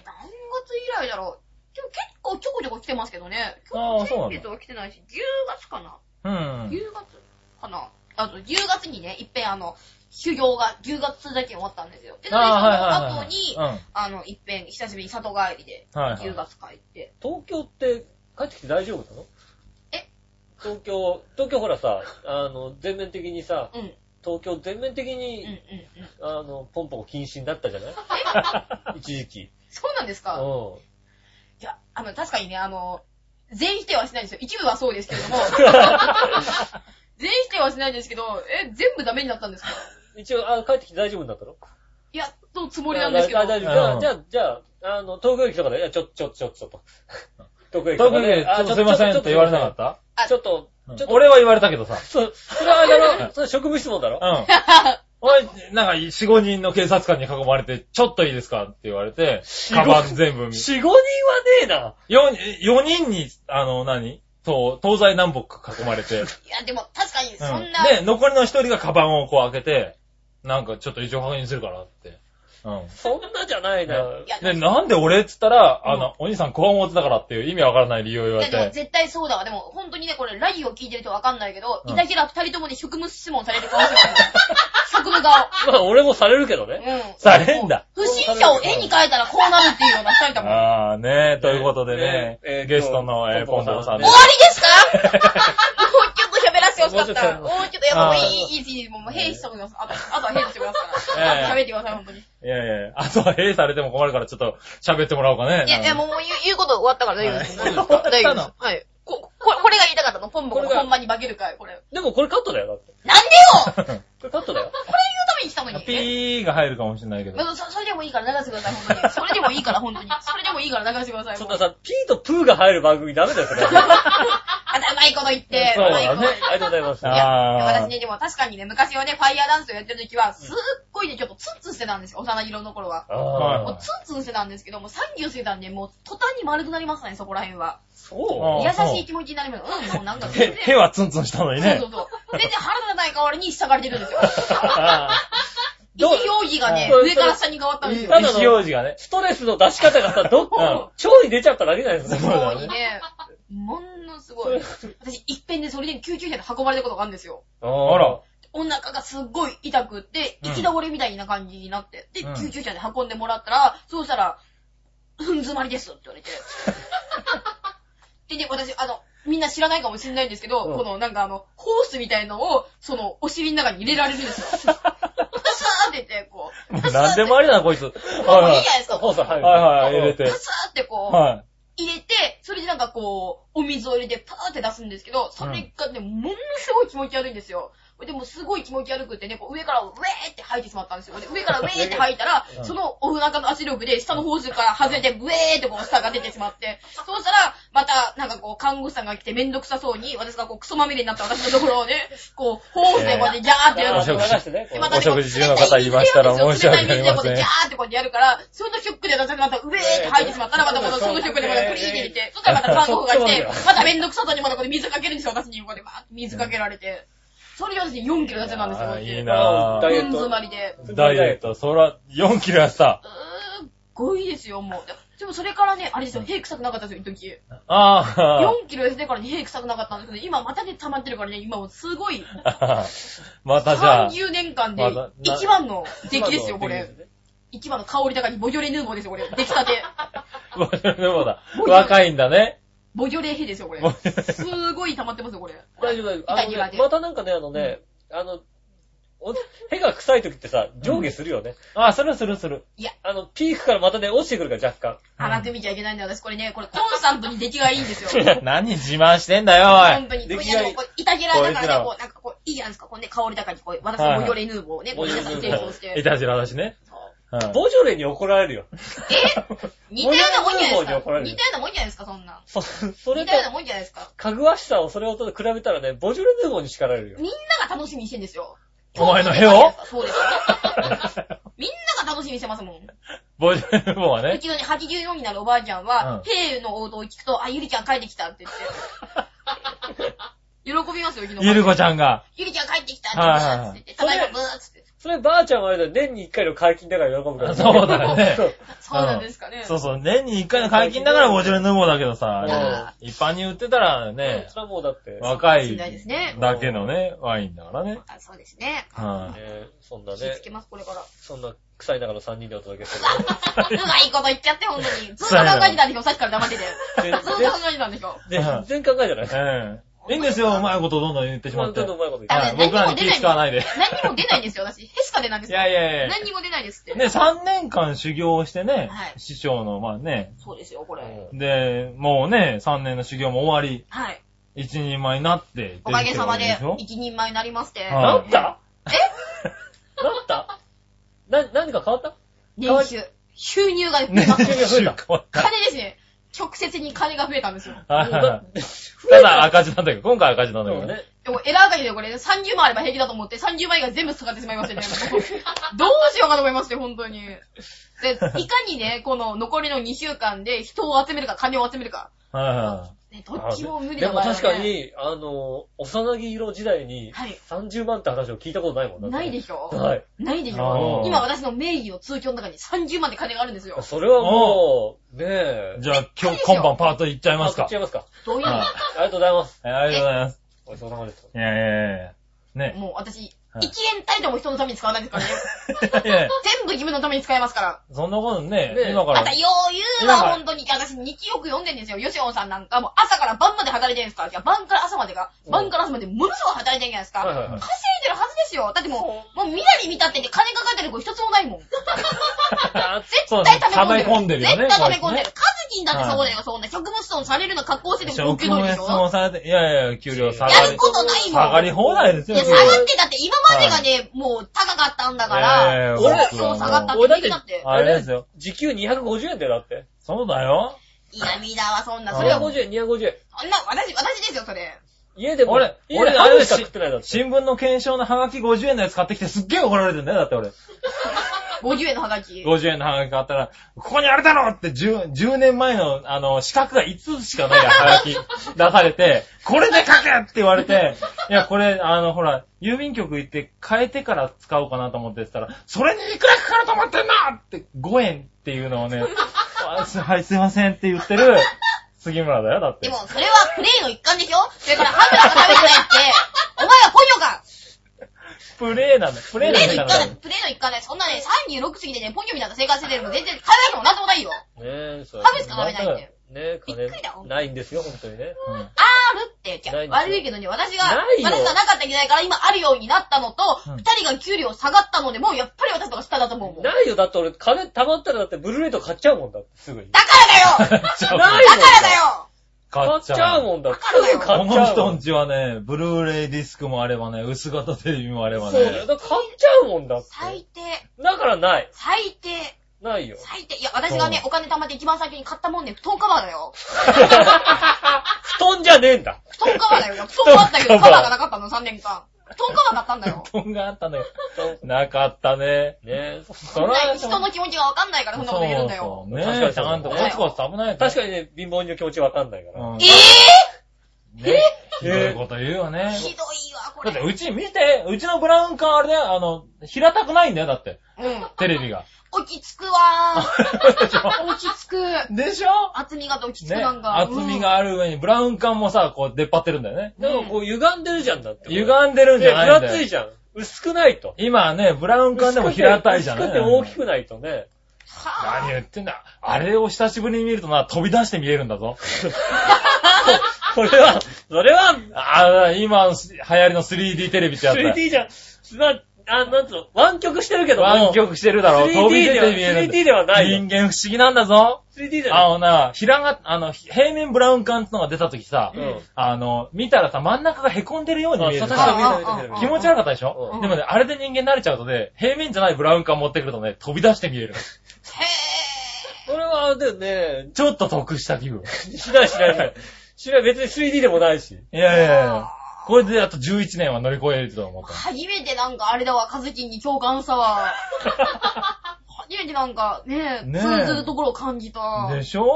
何月以来だろう？でも結構ちょこちょこ来てますけどね。あーそうなんだ先月は来てないし、10月かな？うん。10月かな？あと、10月にね、いっぺんあの、修行が10月だけ終わったんですよ。で、それでそあーはいはいはいの後に、うんあの、いっぺん久しぶりに里帰りで、はいはい10月帰って。東京って帰ってきて大丈夫なの？え？東京、東京ほらさ、あの、全面的にさ、うん。うん東京全面的うんうんに、うん。あの、ポンポン禁止になったじゃない？一時期。そうなんですか？ういや、あの、確かにね、あの、全否定はしないんですよ。一部はそうですけれども。全否定はしないんですけど、え、全部ダメになったんですか？ん。一応、あ帰ってきて大丈夫になったの？いや、とつもりなんですけど。あ大丈夫。じゃうんあ、じゃあ、じゃあ、あの、東京駅とかで、いや、ちょ、ちょ、ちょ、ちょっと。東京駅と東京かで、で、ちょっとすいませんって言われなかった？あちょっと、ちょっと、俺は言われたけどさ。そう、それはあれだろ、それ職務質問だろ？うん。俺、なんか、4、5人の警察官に囲まれて、ちょっといいですか？って言われて、カバン全部見、四五人はねえな。4、4人に、あの、何？そう、東西南北囲まれて、いや、でも確かにそんな、で、残りの1人がカバンをこう開けて、なんかちょっと異常確認するからって。うん。そんなじゃないな。ねいや、で、なんで俺っつったら、あの、お兄さん、こわ持ってたからっていう意味わからない理由を言われて。いやでも絶対そうだわ。でも本当にね、これラジオ聞いてるとわかんないけど、うんいたきら二人ともに職務質問される可能性がある。職務顔。まあ、俺もされるけどね。うん。されんだ。不審者を絵に描いたらこうなるっていうような二人だもん。終わああ、ねということでねね、えーゲストの、えー、ポンポコさんねポンポコさんでりですか？しかった。もうちょっとやっぱいい、いい、いい、もう、もう、兵士しておきます。あと、あとは兵士してください喋ってください、本当に。いいやいや、あとは閉されても困るからちょっと喋ってもらおうかね。や、いや、もう、言う言うこと終わったから大丈夫です。はい 大丈夫です。はい。こ、これ、これが言いたかったの？ポンポコのこれが本番に化けるかい、これ。でもこれカットだよ、だって。なんでよ これカットだよ。これた。ピーが入るかもしれないけど。そそれでもいいから流してください、本当に。それでもいいから、本当に。それでもいいから流してください。そんなさ、ピーとプーが入る番組ダメだよ、それ。ありあうまいこと言って、そうまいこと言ってがとうございます。や、私ね、でも確かにね、昔はね、ファイヤーダンスをやってる時は、すっごいね、ちょっとツンツンしてたんですよ、幼い色の頃は。もうツンツンしてたんですけど、もう30過ぎたんで、もう途端に丸くなりましたね、そこら辺は。そうあ優しい気持ちになります。うん、もうなんか全へ、然。へはツンツンしたのにねそう。そうそう。全然腹立たない代わりに下がれてるんですよ。あ意思表示がね、上から下に変わったんですよ。ー意思表示がね。ストレスの出し方がさ、どっうんか、腸に出ちゃっただけじゃないですか。そうにね、ものすごい。私、一遍でそれで救急車で運ばれたことがあるんですよ。あら。お腹がすっごい痛くって、うん行き倒れみたいな感じになって、で、うん救急車で運んでもらったら、そうしたら、うん詰まりですって言われて。でね、私、あの、みんな知らないかもしれないんですけど、うんこのなんかあの、ホースみたいのを、その、お尻の中に入れられるんですよ。パサーって言って、こう、もう何でもありだな、こいつ。もういいじゃないですか。ホース入る。はいはい、入れてパ。サーってこう、は入れて、それでなんかこう、お水を入れてパーって出すんですけど、それがね、ものすごい気持ち悪いんですよ。でもすごい気持ち悪くってね、こう上からウェーって吐いてしまったんですよ。で上からウェーって吐いたらう、ん。そのお腹の圧力で下のホースから外れて、ウェーってこう下が出てしまって、そうしたら、またなんかこう看護師さんが来てめんどくさそうに、私がこうクソまみれになった私のところをね、こう、ホースでこうやってジャーってやる。お食事流してね。こうでまたねお食事中の方いましたら申し訳ありジャーってこうやってやるから、そのショックで私がまた上ーって吐いてしまったら、またこのそのショックでまたクリーって入れて、そしたらまた看護婦が来て、まためんどくさそうにまたこれ水かけるんですよ、私に。こうやってバーって水かけられて。それがですね、4キロ痩せたんですよ。あーいいななぁ。ダイエットうん詰まりで。ダイエット、そら、4キロやさ。うーん、ごいですよ、もう。でもそれからね、あれですよ、屁臭くなかったですよ、一時。ああ。4キロ痩せてからね、屁臭くなかったんですけど、今またね、溜まってるからね、今もうすごい、またじゃあ、30年間でまだな一番の出来ですよ、これ。。一番の香り高いボジョレ・ヌーボーですよ、これ。出来たて。でもだ。若いんだね。ボジョレ・ヘですよ、これ。すごい溜まってますよ、これ。大丈夫、あのね痛い苦手またなんかね、あのね、あの、お屁が臭い時ってさ、上下するよね。あ、するするする。あの、ピークからまたね、落ちてくるから若干。甘く見ちゃいけないんだよ、私。これね、これコンスタントに出来がいいんですよ。何自慢してんだよ、おい。本当に。これ出来がいいいたげらだからね、こう、なんかこう、いいじゃないですか。こうね、香り高い、こう、私のボジョレ・ヌーボーをね、こう、皆さんに提供して。いたじらだしね。うんボジョレに怒られるよ。似たようなもんじゃないですか？似たようなもんじゃないですか、そんなん。そ、それと似た、ようなもんじゃないですか？かぐわしさをそれと比べたらね、ボジョレ・ヌーボーに叱られるよ。みんなが楽しみにしてんですよ。お前の屁を？そうですよ。みんなが楽しみにしてますもん。ボジョレ・ヌーボーはね。うちのね、84になるおばあちゃんは、兵の応答を聞くと、あ、ゆりちゃん帰ってきたって言って。喜びますよ、うちゆるこちん。ゃんが。ゆりちゃん帰ってきたって言って、つって、ただいまブーっつって。そればあちゃんはあれだよ、年に一回の解禁だから喜ぶから。そうだよね そうなんですかね。そうそう、年に1回の解禁だからボジョレ・ヌーボーだけどさうん、一般に売ってたらね、それはもうだって、若い。だけのね、ワインだからね。あそうですね。はねそんなね気つ、けます、これから。そんな臭い中の3人でお届けする うまいこと言っちゃって、ほんとに。ずっと考えてたんでしょ、さっきから黙ってて。ね。ずっと考えてたんでしょ。で、全然考えじゃないい。ええ。いいんですよ、うまいことどんどん言ってしまって。どんどんうまいこと言あって。はい僕らに気使わないで。何にも出ないんですよ、私。ヘスカでなんですよ。いやいやいや何にも出ないですって。ね、3年間修行をしてねはい、師匠の、まあね、そうですよ、これ。うんで、もうね、3年の修行も終わり、はい。一人前になって、おかげさまで一人前になりまして。はいなった？え？なった？な、何か変わった？年収。収入が増えねました。収入が増えた金ですね。直接に金が増えたんですよ。はいはいはいだただ赤字なんだけど、今回赤字なんだけどね。でも、エラー赤字でこれ30万あれば平気だと思って、30万以外全部使ってしまいましたね。もうどうしようかと思いまして、本当に。で、いかにね、この残りの2週間で人を集めるか、金を集めるか。はいはね、どっちも無理でもだから、ね。確か。に、あの、幼木色時代にはい。30万って話を聞いたことないもんだってないでしょ？はい。ないでしょ？今私の名義の通帳の中に30万で金があるんですよ。それはもう、ねえい。。じゃあ今日、今晩パート行っちゃいますかあ。違いますか。どういうありがとうございます。えありがとうございます。お疲れ様です。いやいやいやね。もう私、はい一円たりとも人のために使わないですからね。いやいや全部自分のために使えますから。そんなことねね、今からまた。余裕は本当に、私日記よく読んでんですよ。ヨシオンさんなんかもう朝から晩まで働いてるんですから。じゃあ晩から朝までか。うん晩から朝までものすごい働いてるじゃないですか。はいはいはい稼いでるはずですよ。だってもう、もうみなり見たってて金かかってる子一つもないもん。絶対溜め込んでる。溜め込んでるよね絶対溜め込んでる。こカズキンだってそうだよ、そんな。職務質問されるの格好してても受職け取るでしょ務質問されて、いやいや、給料下がりやる、ことないもん。下がり放題ですよ。いや、下がってだって今までがね、もう高かったんだから、下がったって俺だったって。あれですよ。時給250円だよ、だって。そうだよ。いや、みだわ、そんな。それは、250円、250円。そんな、私、私ですよ、それ。家でも、俺家で俺ハムしか食ってないだって。新聞の検証のハガキ50円のやつ買ってきてすっげえ怒られてんだよ、だって俺。50円のハガキ。50円のハガキ買ったら、ここにあれだろって 10, 10年前の、あの、四角が5つしかないハガキ出されて、これで書けって言われて、いや、これ、あの、ほら、郵便局行って変えてから使おうかなと思ってたら、それにいくらかかると思ってんだって5円っていうのをね、はい、すいませんって言ってる杉村だよ、だって。でも、それはプレイの一環でしょ？それからハムラが食べてないって、お前はポニョかプレーなんだ。ププレーなんだからレイの一環だ。プレイの一環だよ。そんなね、36過ぎでね、ポニョみたいな生活してるの全然買えないもんなんともないよ。ねえ、そうハムしか食べないんだよねえ、びっくりだ金ないんですよ、本当にね。うんあー、るって。いやないんでしょ悪いけどね、私が、ないよ私がなかった時代から今あるようになったのと、うん二人が給料下がったので、もうやっぱり私とか下だと思うもん。だかないよ、だって俺、金貯まったらだってブルーレイと買っちゃうもんだって、すぐに。らだよ だかないもんらだよ買っちゃうもんだって。だからだよすぐ買こっちゃうもん。の人んちはね、ブルーレイディスクもあればね、薄型テレビもあればそうだよ。ねだ。から買っちゃうもんだって。最低。だからない。最低。ないよ。最低。いや、私がね、お金貯まって一番最初に買ったもんね、布団カバーだよ。布団じゃねえんだ。布団カバーだよ。布団があったけど、カバーがなかったの、3年間。布団カバーだったんだよ。布団があったのよ。布なかったね。団ねそら人の気持ちがわかんないからそんなこと言えるんだよ。そうそうね確かにちゃんとコツコツ危ない確かにね、貧乏人の気持ちわかんないから。うんえねひどいこと言うよねぇ、。ひどいわ、これ。だってうち見て、うちのブラウン管あれだよ、あの、平たくないんだよ、だって。うん。テレビが。落ち着くわー。落ち着く。でしょ？厚みがと落ち着くねなんか。厚みがある上に、ブラウン管もさ、こう出っ張ってるんだよね。でもこう歪んでるじゃんだって。歪んでるんじゃないん分だよ。厚いじゃん。薄くないと。今はね、ブラウン管でも平たいじゃん薄くて大きくないとね。は何言ってんだ。あれを久しぶりに見るとな、飛び出して見えるんだぞ。これは、それは、ああ、今流行りの 3D テレビってやつだよ。3D じゃん。まあ、なんつうの、湾曲してるけども。湾曲してるだろ。3D 飛び出て見えるんだ。3D ではないよ人間不思議なんだぞ。3D じゃない。あのな、ひらが、あの、平面ブラウン管ってのが出た時さ、うんあの、見たらさ、真ん中が凹んでるように見えるか気持ち悪かったでしょ、うんでもね、あれで人間慣れちゃうとね、平面じゃないブラウン管持ってくるとね、飛び出して見える。へこれは、あれだよね、ちょっと得した気分。しないしないしない。しない、別に 3D でもないし。いやいやいぇや。これであと11年は乗り越えると思った。初めてなんかあれだわ、カズキンに共感したわ。初めてなんかね、ねえ通ずるところを感じた。でしょ？こ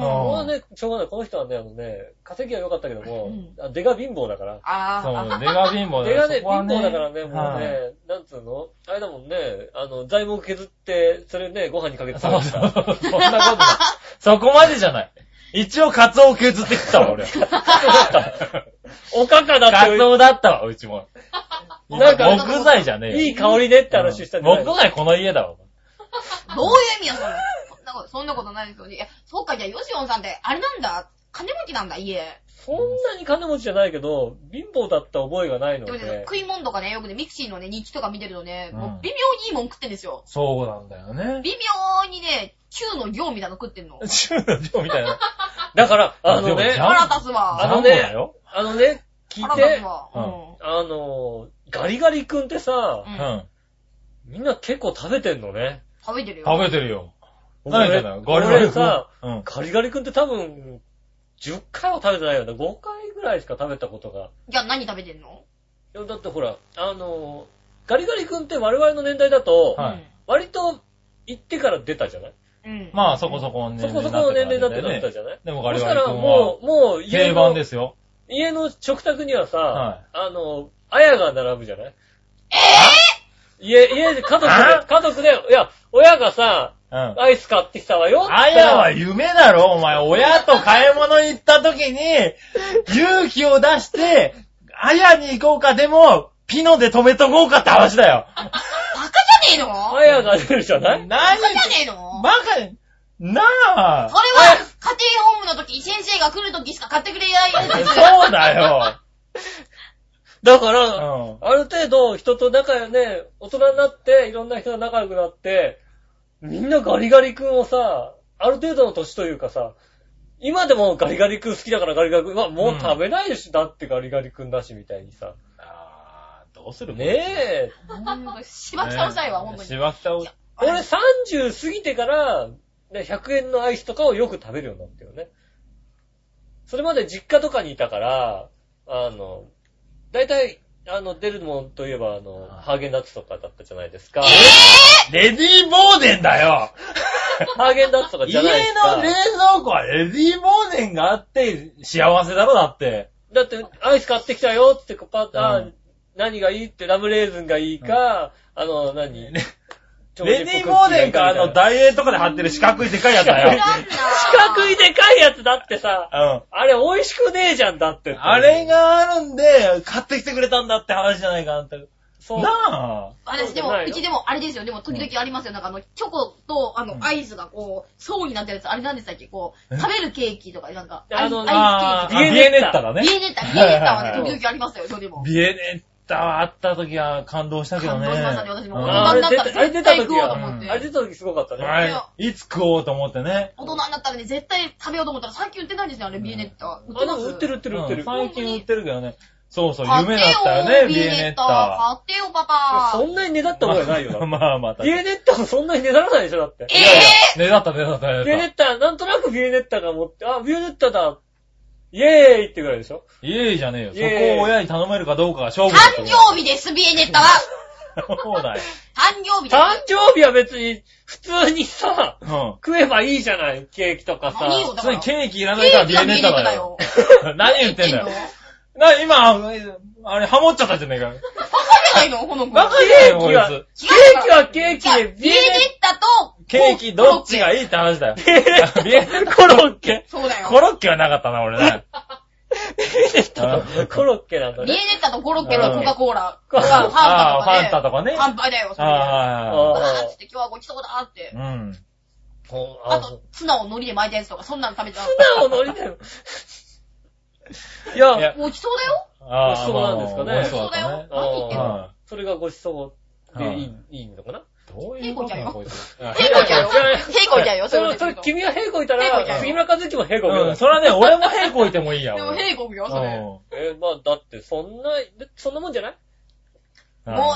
れはうんね、しょうがない。この人はね、あのね、稼ぎは良かったけどもうん、あ出が貧乏だから。あそう、ー出が貧乏だよ出がね、貧乏だからね、もうはいね、なんつうの？あれだもんね、あの、材木削って、それね、ご飯にかけてそう食べてそうそう。た。そんなことない。そこまでじゃない。一応、カツオを削ってきたわ、俺。おかかだって、カツオだったわ、うちも。なんか木材じゃねえよ。いい香りねって話したんじゃない木材この家だわ。どういう意味や、それ。そんなこと、そんなことないですよね。いや、そうか、じゃあ、ヨシオンさんって、あれなんだ、金持ちなんだ、家。そんなに金持ちじゃないけど、貧乏だった覚えがないのでもね、で。食い物とかね、よくね、ミクシーのね、日記とか見てるとね、うんもう微妙にいいもん食ってんですよ。そうなんだよね。微妙にね、中の量みたいなの食ってんの。中の量みたいな。だから、あのね腹立つわ。あのねジャンボだよ。あのね、聞いてあの、ガリガリ君ってさ。みんな結構食べてんのね。食べてるよ。食べてるよ。何言って。ガリガリ君？俺さ、うん。ガリガリ君って多分、10回は食べてないよね。5回ぐらいしか食べたことが。じゃあ何食べてんの？いやだってほら、あの、ガリガリ君って我々の年代だと、はい割と行ってから出たじゃない？うん。うん。まあ、そこそこのそこそ年齢になこの年齢だってなったじゃない？でもそしたらガリガリ君はもう、もう家定番の、ですよ。家の食卓にはさ、はあの、あやが並ぶじゃない？家、家で、家族であ、家族で、いや、親がさ、うん。アイス買ってきたわよ。あやは夢だろ。お前、親と買い物行った時に、勇気を出して、あやに行こうか、でも、ピノで止めとこうかって話だよ。バカじゃねえの？あやが出るじゃない？何？バカじゃねえの？バカ、なあ。それは、家庭訪問の時、先生が来る時しか買ってくれない。そうだよ。だから、うん。ある程度人と仲良ね、大人になって、いろんな人が仲良くなって、みんなガリガリ君をさ、ある程度の年というかさ、今でもガリガリ君好きだからガリガリ君、はもう食べないでしょ、だってガリガリ君だし、みたいにさ。あーどうする？ねえ。うんしばき倒したいわ、ほんとに。しばき倒し俺30過ぎてから、ね、100円のアイスとかをよく食べるようになったよね。それまで実家とかにいたから、あの、大体、あの、出るもんといえば、あの、ハーゲンダッツとかだったじゃないですか。レディーボーデンだよ ハーゲンダッツとかじ家ゃないですか。の冷蔵庫はレディーボーデンがあって幸せだろ、だって。だって、アイス買ってきたよって、パッ、あうん何がいいって、ラムレーズンがいいか、あの、何？レディーボーデンか、あの、四ダイエーとかで貼ってる四角いでかいやつだよ。なんだ角いでかいやつだってさ、うん。あれ美味しくねえじゃんだって。あれがあるんで、買ってきてくれたんだって話じゃないかなって。そう。な私でもそうちでもあれですよ。でも時々ありますよ。なんかあの、チョコと、あのう、んアイスがこう、層になったやつ、あれなんでしたっけ？こう、え？食べるケーキとか、なんか、あのアイスケーキビエネッタだね。ビエネッタ、ビエネッタはね、時々ありますよ、それでも。ビエネッタはあった時は感動したけど感ね。動しましたね、私も。うん大人になったら絶対食おうとあ思って。あれ出た時すごかったね。はい。いつ食おうと思ってね。大人になったらね、絶対食べようと思ったら最近売ってないんですよ、あれ、ビエネッタ。売ってますも売ってる売ってる売ってる。うん最近売ってるけどね。そうそう、夢だったよね、ビビエエネッタ。タ。買ってよ、パパ。そんなにねだったことはないよな。まあまあ、確かにビエネッタもそんなにねだらないでしょ、だって。えいやいや、ねだったねだったねだっビエネッタ、なんとなくビエネッタが持って、あ、ビエネッタだ。イエーイってぐらいでしょ？た。イエーイじゃねえよ。そイエーイこを親に頼めるかどうかが勝負だ誕生日です、ビエネッタは。そうだよ。誕生日です。誕生日は別に、普通にさ、うん。食えばいいじゃない、ケーキとかさ。普通にケーキいらないからビエネッタだよ。ケ 何言ってんだよバ。な、今、あれ、ハモっちゃったじゃねえかないのこの子。バカケーキは、ケーキはケーキで、ビエネッタと、ケーキどっちがいいって話だよ。ビエネッタコロッケ。そうだよ。コロッケはなかったな、俺ね。ビエネッタとコロッケなんだね。ビエネッタとコロッケとコカ・コーラ。うんファンタとああ、フかね。ァンタとかね。乾杯だよ、それで。ああって今日はごちそうだってう。ん。ほあと、ツナを海苔で巻いたやつとか、そんなの食べてた。ツナを乗りだよ。いや、いやごちそうだよ。ああ、そうなんですかねまあそうだったね。あ何言ってんのはそれがごちそうでいい、いいのかな？いどういうことなの？こいつ。あヘイコイちゃうよ。ヘイコイちゃうよ、それ、それ君が平行いたら、杉村和之も平行いうん、それはね、俺も平行いてもいいや。でも俺ヘイコイよ、それ。もえーまあ、だって、そんな、でそんなもんじゃない？う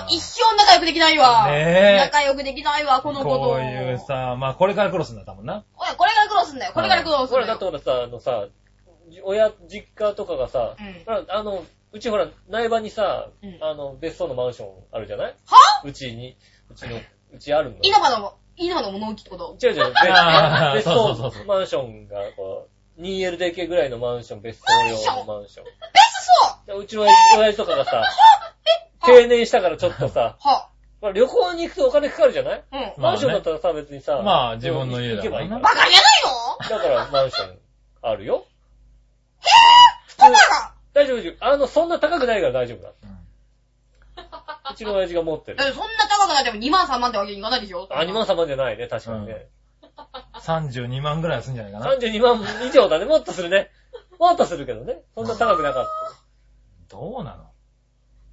一生仲良くできないわ。ねえ仲良くできないわ、この子と。こういうさ、まあこれからクロスになったもんな。おい、これから苦労すんだよ。これから苦労すほら、んだよ。だってほらさ、あのさ、じ親、実家とかがさ、うん。ほらあの、うちほら、苗場にさ、うん。あの、別荘のマンションあるじゃない？は？うちに、うちの、うちあるの。稲葉の、稲葉の物置ってこと？違う違う、別そうそうそうそう。別荘マンションが、こう、2LDK ぐらいのマンション、別荘用のマンション？別荘？でうちの親父とかがさ、定年したからちょっとさ、は？まあ、旅行に行くとお金かかるじゃない？うん。マンションだったらさ、別にさ、まあ自分の家だ行けからなばいいから。バカじゃないの？だからマンションあるよ。バカが大丈夫、大丈夫。あの、そんな高くないから大丈夫だ。う ちの親父が持ってる。え、そんな高くなっても2万3万ってわけにいかないでしょ？あ、2万3万じゃないね、確かにね。32万ぐらいはするんじゃないかな。32万以上だね、もっとするね。もっとするけどね。そんな高くなかっ どうなの？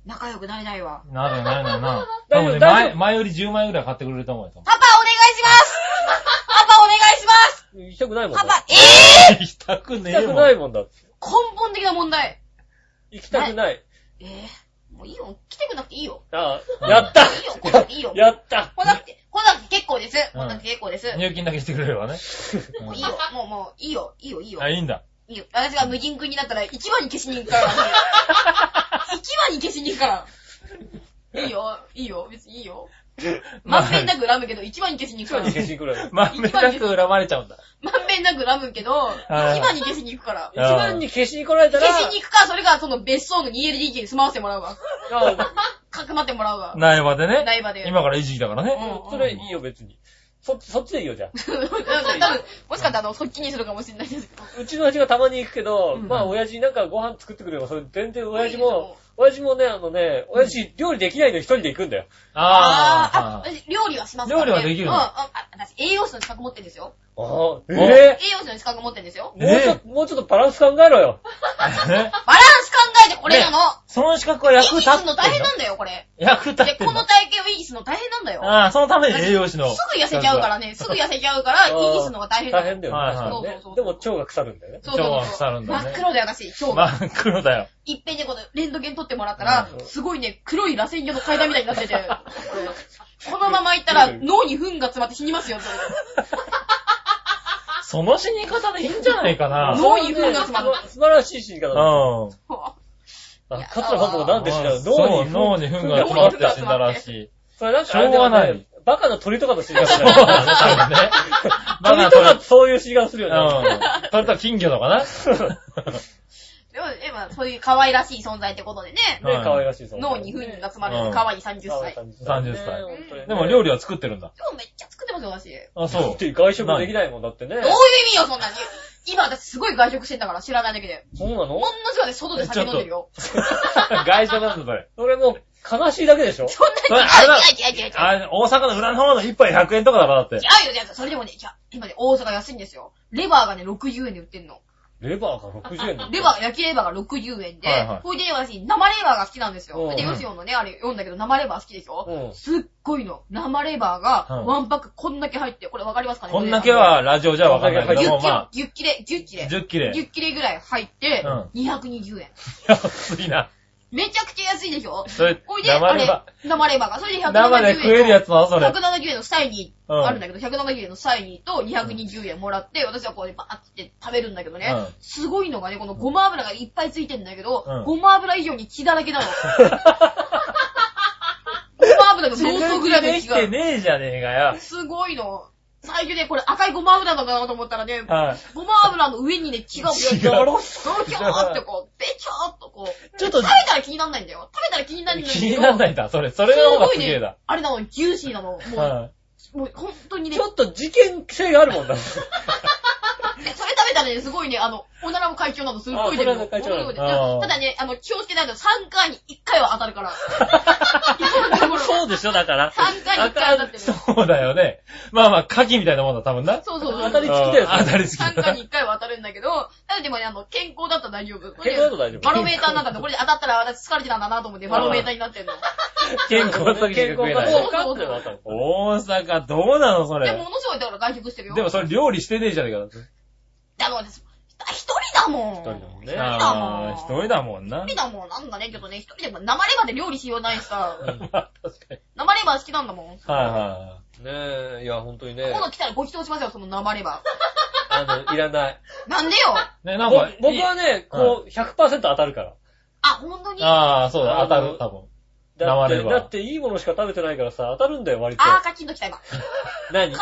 仲良くなれないわ。なるよなるよな。大丈夫多分ね、大丈夫前、前より10万円ぐらい買ってくれると思うよ。パパお願いします パパお願いしますた。行きたくないもんだパパ、えぇ、行きたくね行きたくえもん。ないもんだって。根本的な問題。行きたくない。えぇ、もういいよ。来てくんなくていいよ。ああ、やったいいよ、来なくていいよ。やった来なくて、来なくて結構です。うん来なくて結構です。入金だけしてくれればね。もういいよ、もうもう、いいよ、いいよ、いいよあ、。いいんだ。いいよ。私が無人君になったら一番に消しに行くから。一番に消しに行くから。いいよ、いいよ、別にいいよ。まんべんなく恨むけど、一番に消しに行くから。一番に消しに来るわまんべんなく恨まれちゃうんだ。まんべんなく恨むけど、はい一番に消しに行くから。一番に消しに来られたら、消しに行くか、それか、その別荘の 2LDK に住まわせてもらうわ。あかくまってもらうわ。苗場でね。苗場で今からいい時期だからね。うんそれいいよ、別に。そ、そっちでいいよ、じゃあ。多分、もしかしたらあの、そっちにするかもしれないですけど。うちの親父がたまに行くけど、うんまあ、親父なんかご飯作ってくれよ。それ全然親父も、親父もね、あのね、親父料理できないのに一人で行くんだよ。あーああ、私料理はしますからね。料理はできるの？あ、私栄養士の資格持ってるんですよ。ああ、ええ栄養士の資格持ってるんですよ。もうちょっと、もうちょっとバランス考えろよ。バランス考えてこれなの。その資格は維役立ってん持するの大変のなんだよ、これ。役立っで、てんの？この体型を維持するの大変なんだよ。ああ、そのために栄養士の。すぐ痩せちゃうからね、すぐ痩せちゃうから、維持するのが大変だよ。大変だよね、はい確かにそうそうそう。ねでも腸が腐るんだよね。そうそうそう腸が腐るんだね真っ黒だよ、私、腸が。真っ黒だよ。いっぺんでこのレントゲン撮ってもらったらう、んすごいね、黒い螺旋状の階段みたいになってて、このまま行ったら脳に糞が詰まって死にますよ、それ その死に方でいいんじゃないかな。脳に糞が詰まって。素晴らしい死に方だ。うん。あ、桂本がなんで死んだのそう、脳に糞が詰まって死んだらしい。それなんかしょうがないバカな鳥とかの死に方だよだね、多分ね。バ鳥カとかそういう死に方するよね。うん。それとは金魚のかな でも、でもそういう可愛らしい存在ってことでね、はいね、可愛らしいそう脳に糞が詰まうんる可愛い30歳。30歳歳でも料理は作ってるんだ。今日めっちゃ作ってますよ、私。どういうあ、そう。って外食もできないもんだってね。意味よ、そんなに。今私すごい外食してんだから、知らないだけで。そうなの？もんのすごい外で酒飲んでるよ。外食なんだ、それ。それも、悲しいだけでしょ？そんなにそれあれだ違う違う違う違う違う。あ大阪の裏の方の一杯100円とかだろ、だって。違うよ、違うよ。それでもね、いや、今ね、大阪安いんですよ。レバーがね、60円で売ってんの。レバーが60円だレバー、焼きレバーが60円で、はいはいほいで、私、生レバーが好きなんですよ。うんで、ヨシオのね、あれ読んだけど、生レバー好きでしょ、うんすっごいの。生レバーが、うんワンパックこんだけ入って、これわかりますかね？こんだけはラジオじゃわかんないけども、ま、ギュッキレ、ギュッキレ。あ、10切れギ。ュッキレぐらい入って、う220円。安いな。めちゃくちゃ安いでしょ？それほい、で、あれ生レバ、生レバーが、それで170円。生で食えるやつなの、それ。170円のサイニーうんあるんだけど、170円のサイニーと220円もらって、私はこうでバーって食べるんだけどね、うんすごいのがね、このごま油がいっぱいついてんだけど、うんごま油以上に血だらけなの。ごま油が相当ぐらいのでき血が。てねえじゃねえかよ。すごいの。最初ね、これ赤いごま油だなと思ったらね、はい。ごま油の上にね、血が、血がドロキャーってこう、べちゃーっとこう、ちょっと食べたら気になんないんだよ。食べたら気になるんだけど。気になんないんだ、それ。それの方がすげえだ。あれなの、ジューシーなの。もう、はもう本当にねち、ょっと事件性があるもんだ。でそれ食べたらね、すごいね、あの、おならも会長なのすっごい出るただね、あの、気をつけないと3回に1回は当たるから。そうでしょ、だから。3回に1回当たってる。い。そうだよね。まあまあ、牡蠣みたいなもんだ、多分な。そうそうそう。当たり付きだようん当たり付き3だ回に1回は当たるんだけど、ただでもね、あの、健康だったら大丈夫。これ健康だと大丈夫 バロメーターになったんだ。これで当たったら私疲れてたんだなと思って、バロメーターになってんの。健康の時しか食えない。健康かどうかってのがわかる大阪、どうなの、そでも、れ。ものすごいだから外食してるよ。でもそれ料理してねえじゃねえかだって。あの、私一人だもん。一人だもんねああ、一人だもんな。一人だもん。なんだね、ちょっとね、一人でも生レバーで料理しようないしさ。ま あ確かに。生レバー好きなんだもん。はいはねえ、いや、ほんとにね今。度来たらご祈祷しますよ、その生レバあの、いらない。ー。なんでよい。ね、なんぼか、僕はね、こう、100%当たるから。あ、ほんとに？あああ、そうだ、当たる、多分。だって、だっていいものしか食べてないからさ、当たるんだよ、割と。ー、カチンと来た今。カ何？チ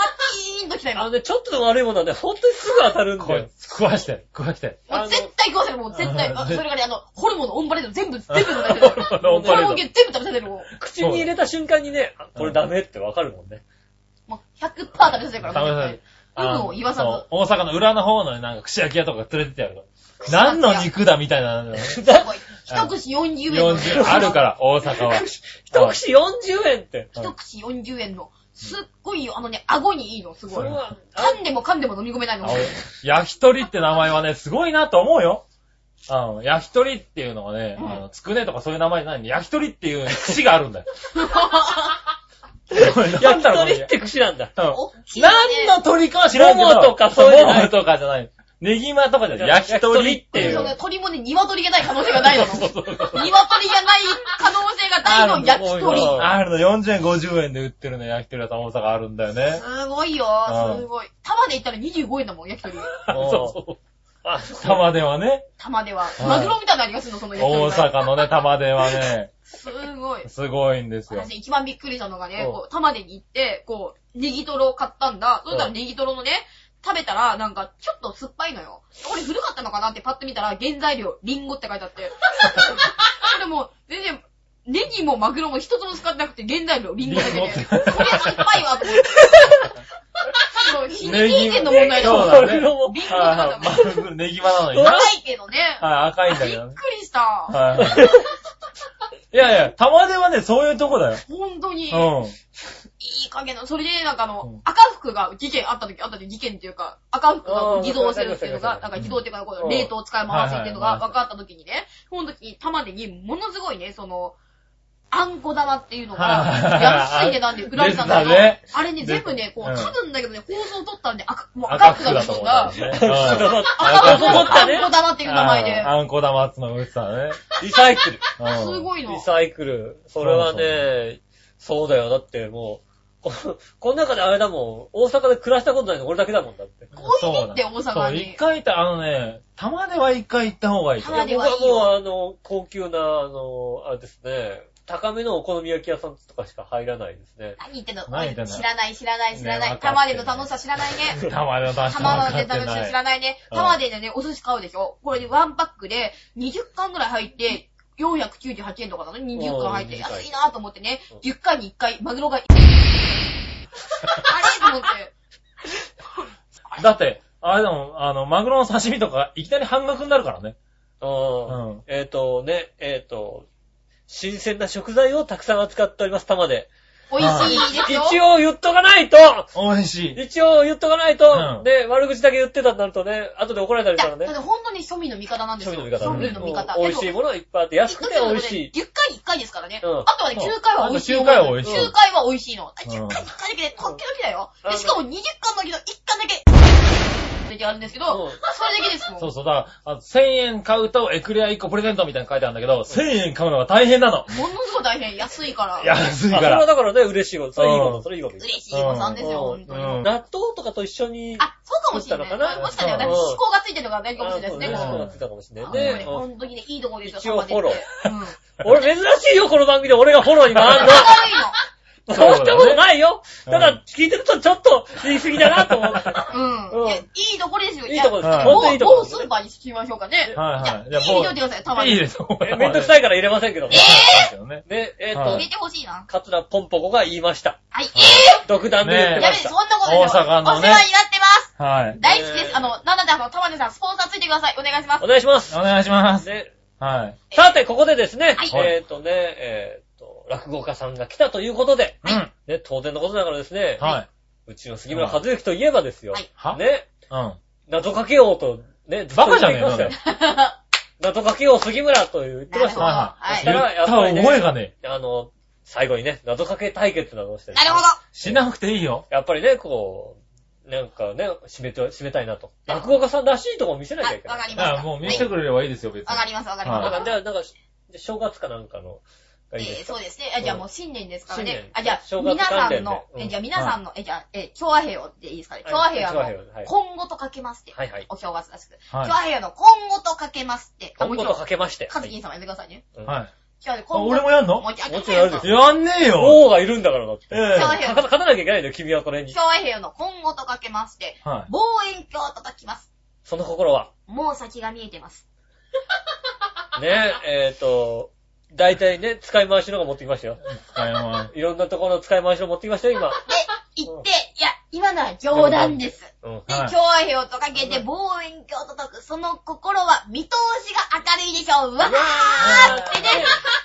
ーンと来た今。もあのね、ちょっとでも悪いものはね、ほんとにすぐ当たるんだよこい。つ、食わして、食わして。あのう絶対食わせるもん、絶対。ああそれからね、あの、ホルモンのオンパレード全部、全部食べてる。ホルモンオンパレードホルモン系全部食べさせるもん。口に入れた瞬間にね、あこれダメってわかるもんね。もう100%食べさせるから、食べさせるもう絶対有無を言わさそう大阪の裏の方のなんか串焼き屋とか連れてってやるから。何の肉だみたいな。一口40円の。40、あるから、大阪は。一口40円って。一口40円の。すっごいよ。あのね、顎にいいの、すごい。噛んでも噛んでも飲み込めないの。あ焼き鳥って名前はね、すごいなと思うよ。うん、焼き鳥っていうのはね、うんあの、つくねとかそういう名前じゃないんで、焼き鳥っていう節があるんだよ。焼き鳥って口なんだ。何の鳥かは知らんけど。ももとかそういうのじゃないももとかじゃない。ネギマとかじゃない。焼き鳥っていう。そうね鳥もね、鶏じゃない可能性がないの。鶏じゃない可能性が大の焼き鳥。あるの、40円、50円で売ってるの焼き鳥屋さん大阪あるんだよね。すごいよ、うんすごい。玉で行ったら25円だもん、焼き鳥。そうそう。あ、玉ではね、玉では。いマグロみたいな味がするの、その焼き鳥大が。阪のね、玉ではね、すごい。すごいんですよ。私一番びっくりしたのがね、玉でに行って、こう、ネギトロを買ったんだ。そしたらネギトロのね、食べたら、なんか、ちょっと酸っぱいのよ。これ古かったのかなってパッと見たら、原材料、リンゴって書いてあって。これもう、全然、ネギもマグロも一つも使ってなくて、原材料、リンゴだけで。これ酸っぱいわ、と思って。そう、ひネギ品点の問題だもん。だね。リンゴって書いてあったもネギマなのにな。高いけどね。はい、赤いんだびっけどね。くりした。はい。いやいや、玉ではね、そういうとこだよ。本当に。うん。いい加減の、それで、なんかあの、うん赤服が事件あった時、あった時事件っていうか、赤服が偽造してるっていうのが、なんか偽造っていうか、こう冷凍使い回しっていうのがはいはい分かった時にね、その時に玉でにものすごいね、その、あんこ玉っていうのが安い値段で売られてたんだけど、あれね、全部ね、こう、うん多分だけどね、放送取ったんで赤、もう赤服だと思うんだ。ね。うん赤服の取ったねあんこ玉っていう名前で。あんこ玉っつの売ってたね。リサイクル。うんすごいのリ。サイクル。それはね、そうだよ。だってもう、ここの中であれだもん、大阪で暮らしたことないの俺だけだもんだって。こういうって大そう、阪に一。回行った、あのね、玉では一回行った方がいいと思う。僕玉ではいいよはもうあの、高級な、あの、あれですね、高めのお好み焼き屋さんとかしか入らないですね。何言ってんの？何言ってんの？知らない、知らない、知らない。ね分かってる玉での楽しさ知らないね。玉での出し玉分ので楽しさかってない知らないね。うん玉でね、お寿司買うでしょ？これでワンパックで20貫ぐらい入って、498円とかなのに20貫入って、うん安いなと思ってねうん、10回に1回、マグロが、あれと思って。だって、あれだもん、あの、マグロの刺身とか、いきなり半額になるからね。うんうんえっ、とね、えっ、と、新鮮な食材をたくさん扱っております、玉で。美味しいですよ。一応言っとかないと美味しい。一応言っとかないと、うんで、悪口だけ言ってたんなるとね、後で怒られたりしたらねだって。本当に庶民の味方なんですよ。庶民の味方庶民の味方。うん美味しいものがいっぱいあって、安くて美味しい。10回に1回ですからね。うんあとはね、9回は美味しい。あと9回は美味しい9回は美味しいの。あ10回にうん1回だけで、時々だよ。うんで、しかも20巻の時の1巻だけ、ってあるんですけど、うんまあ、それだけですもん。そうそう、だから、あ1000円買うとエクレア1個プレゼントみたいなの書いてあるんだけど、1000円買うのが大変なの。ものすごい大変、安いから。安いかあそれはら。だからね、嬉しいこと。それいいこと、うんそれいいこと。嬉しい誤算ですよ、うん本当に。うん納豆とかと一緒に。あ、そうかもしれない。作ったのかな？もしかしたら、思考がついてるのが大事かもしれないですね、あそうこのそうなってたかもしれあないね。もうね本当にね、いいとこですよ、一応フォロー玉でって 俺珍しいよ、この番組で俺がフォロー に回るいの。そうしたことないよ。うんただ、聞いてるとちょっと言い過ぎだなと思って。うん。うんいやいいとこですよ。いいとこです。はい本当にいいとこスーパーに聞きましょうかね。はいはい。じゃあ、入れといてください、たまに。いいですめんどくさいから入れませんけども。ですよね。ね、えっとはい入れ、てほしいな。カツラポンポコが言いました。はい。独断で言ってました。そんなことない大阪のねお世話になってます。はい。大好きです。えーあの、なんだってあの、たまねさん、スポンサーついてください。お願いしますお。願いします。お願いします。ね、はい。さて、ここでですね、はいえっとね、え落語家さんが来たということで、うん。ね、当然のことながらですね、はい。うちの杉村和之といえばですよはい。は？ね、うん。謎かけようと、ね、ずっとバカじゃねえ言ってましたよ。謎かけよう杉村と言ってましたよ。はいそしたら言った覚えがねえ。あの、最後にね、謎かけ対決などをして、なるほど。しなくていいよ。やっぱりね、こう、なんかね、締めて、締めたいなと。落語家さんらしいところ見せなきゃはいい、けない。わかりました。あもう見せてくれればいいですよ、別に。わかります、わかりはいだから、ます。じゃあ、なんか、正月かなんかの、がいいでえーそうですね。あじゃあもう新年ですから。ねあ、じゃあ、皆さんの、うんえ、じゃあ皆さんの、え、じゃあ、え、京和平をっていいですかね？はい京和平京和の今後とかけまして。はいはい。お正月らしく。はい京和平の今後とかけまして。今後とかけまして。カズキンさんもやってくださいね。うんはい。京和平あ今後。俺もやんの？もちろんやるやんねえよ。王がいるんだからだって。ええ勝たなきゃいけないんだよ、君はこれに京。和平の今後とかけまして、はい。望遠鏡と解きます。その心は？もう先が見えてます。ね、えっと、大体ね、使い回しのが持ってきましたよ。使いまいろんなところの使い回しの持ってきましたよ、今。で、言って、いや、今のは冗談です。うん。で、はい京和平をとかけて望遠鏡と解く、その心は見通しが明るいでしょう。うわーってね、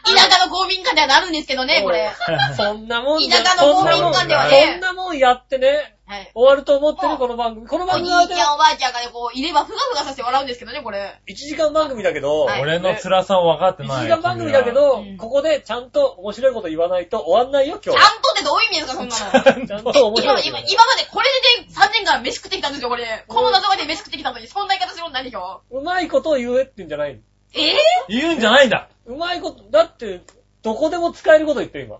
田舎の公民館ではなるんですけどね、これ。そんなもん田舎の公民館ではねそんなもんやってね、はい。終わると思ってる、この番組。このお番組はね兄ちゃんおばあちゃんがね、こう、いればふがふがさせて笑うんですけどね、これ。1時間番組だけど、はい俺の辛さを分かって1ない。時間番組だけどうん、ここでちゃんと面白いこと言わないと終わんないよ、今日。ちゃんとってどういう意味ですか、そんなの。ちゃんと今、今、いこと言わない。今までこれでね、3年間飯食ってきたんですよ、これ。この謎まで飯食ってきたのに、そんな言い方するんないでしょ。う？まいことを言えって言うんじゃないのえぇ、言うんじゃないんだ。うまいこと、だって、どこでも使えること言ってる、今。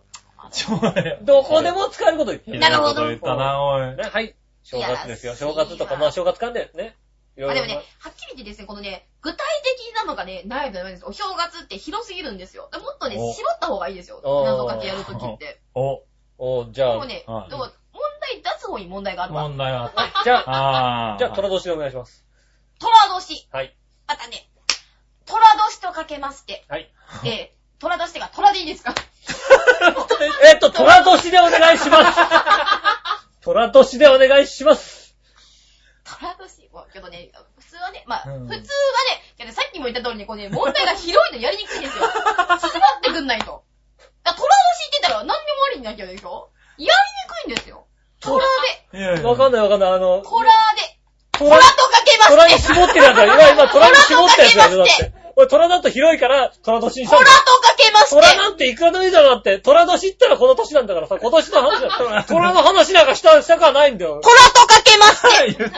ちょ、ねどこでも使えること言ってる。なるほど言ったな、おい。ね、はい。正月ですよ。正月とか、まあ正月関連ね。いろいろあでもね、はっきり言ってですね、このね、具体的なのがね、ないとダメです。お正月って広すぎるんですよ。もっとね、お絞った方がいいですよ。謎かけやるときって。お、おじゃあでも、ね、問題出す方に問題があるわ。問題があった。はいじゃあ。じゃあ、虎年でお願いします。虎年。はい。またね、虎年とかけまして、はい。えー、虎年が虎でいいですか？えっと、虎年でお願いします。虎年でお願いします。虎年けどね、普通はね、まあ、うん普通はね、けどさっきも言った通りに、こうね、問題が広いのやりにくいんですよ。絞ってくんないと。虎年って言ったら何でもありになっちゃうでしょ？やりにくいんですよ。虎で、わかんないわかんない。あの、虎で、虎虎とかけま虎にして、絞ってるやつだ。今、今、虎に絞ったやつだよ、だって。俺、虎だと広いから、虎年にしたんだよ。虎とかけまして、虎なんていくらでもいいだろ、だって。虎年ったらこの年なんだからさ、今年の話だ。虎の話なんかした、したくはないんだよ。虎とかけまして、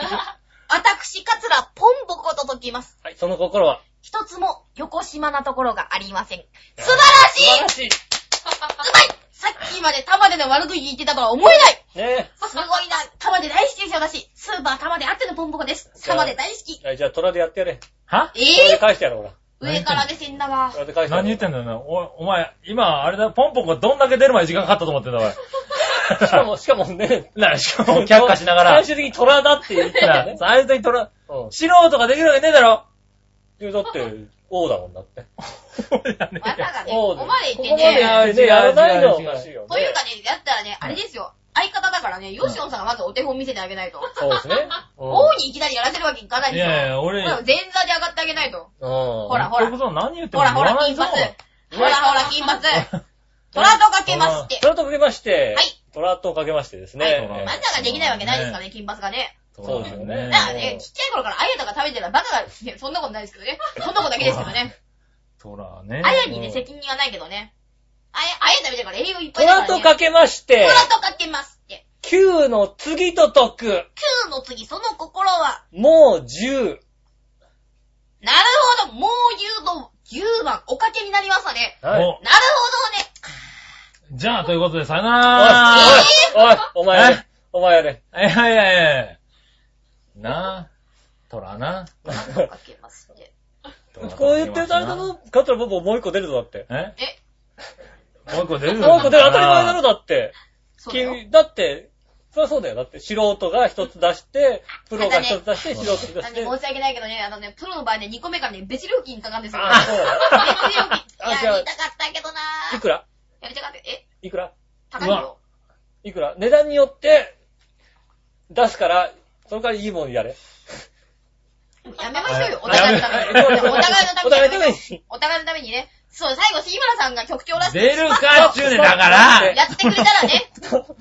私、カツラ、ポンポコと解きます。はい、その心は？一つも横島なところがありません。素晴らしい素晴らしい。うまいさっきまで玉での悪口言ってたとは思えないねすごいな玉で大好きですよ、私。スーパー玉であってのポンポコです。玉で大好き。え。はい、じゃあ虎でやってやれ。は？え虎でぇ、返してやろう、ほら。上からで返してやろう。何言ってんだよな。お、お前、今、あれだ、ポンポンがどんだけ出るまで時間かかったと思ってんだ、おい。しかも、しかもね。な、しかも、却下しながら最。終的に虎だって言ったらね。最終的にトラ、うん。素人ができるわけねえだろ。いやだって、王だもんだって。まさかね、王ここまで言ってここまでね。やるね、やらないの。というかね、やったらね、あれですよ。相方だからね、ヨシオンさんがまずお手本見せてあげないと。そうですね。王にいきなりやらせるわけいかないでしょ。いやいや、俺、前座で上がってあげないと。うん。ほらほらそういうこと何言ってもほらほら、金髪。ほらほら、金髪。虎とかけまして。トラとかけまして、はい。トラとかけましてですね。はいえまさかできないわけないですからね、金髪がね。そうですよねだからね、ちっちゃい頃からあやとか食べてたらバカが、ねそんなことないですけどね。そんなことだけですけどね。そらね。あやにね、責任はないけどね。あや、あや食べてるから栄養いっぱトいだからね。ラとかけましてト、ラとかけますって。9の次と解く、9の次、その心は、もう10。なるほど、もう10の10番、おかけになりましたね。はい。なるほどね。じゃあ、ということで、さよなおい、おい、お前やれ。お前やれ。ら。いやいやいやなあ。トラな。かけますって。こう言ってるとあれだろ、カットラ僕もう一個出るぞだって。え？え、もう一個出るもう一個出る当たり前だろだって。そうだよ。君、だって、そりゃそうだよ。だって素人が一つ出して、プロが一つ出して、素人一つ出して。申し訳ないけどね、あのね、プロの場合ね、2個目からね、別料金かかるんですよ。あ、そうだ。別料金。あじゃあやりたかったけどなぁ。いくら？やりたかった。え？いくら？高いよ。いくら？値段によって、出すから、その代わりいいものやれ。やめましょうよ、おはい互いのために。お互いのために。お互いのためにお互いのためにね。そう、最後、杉村さんが局長らしく出るかっちゅうねんだから。やってくれたらね。出してく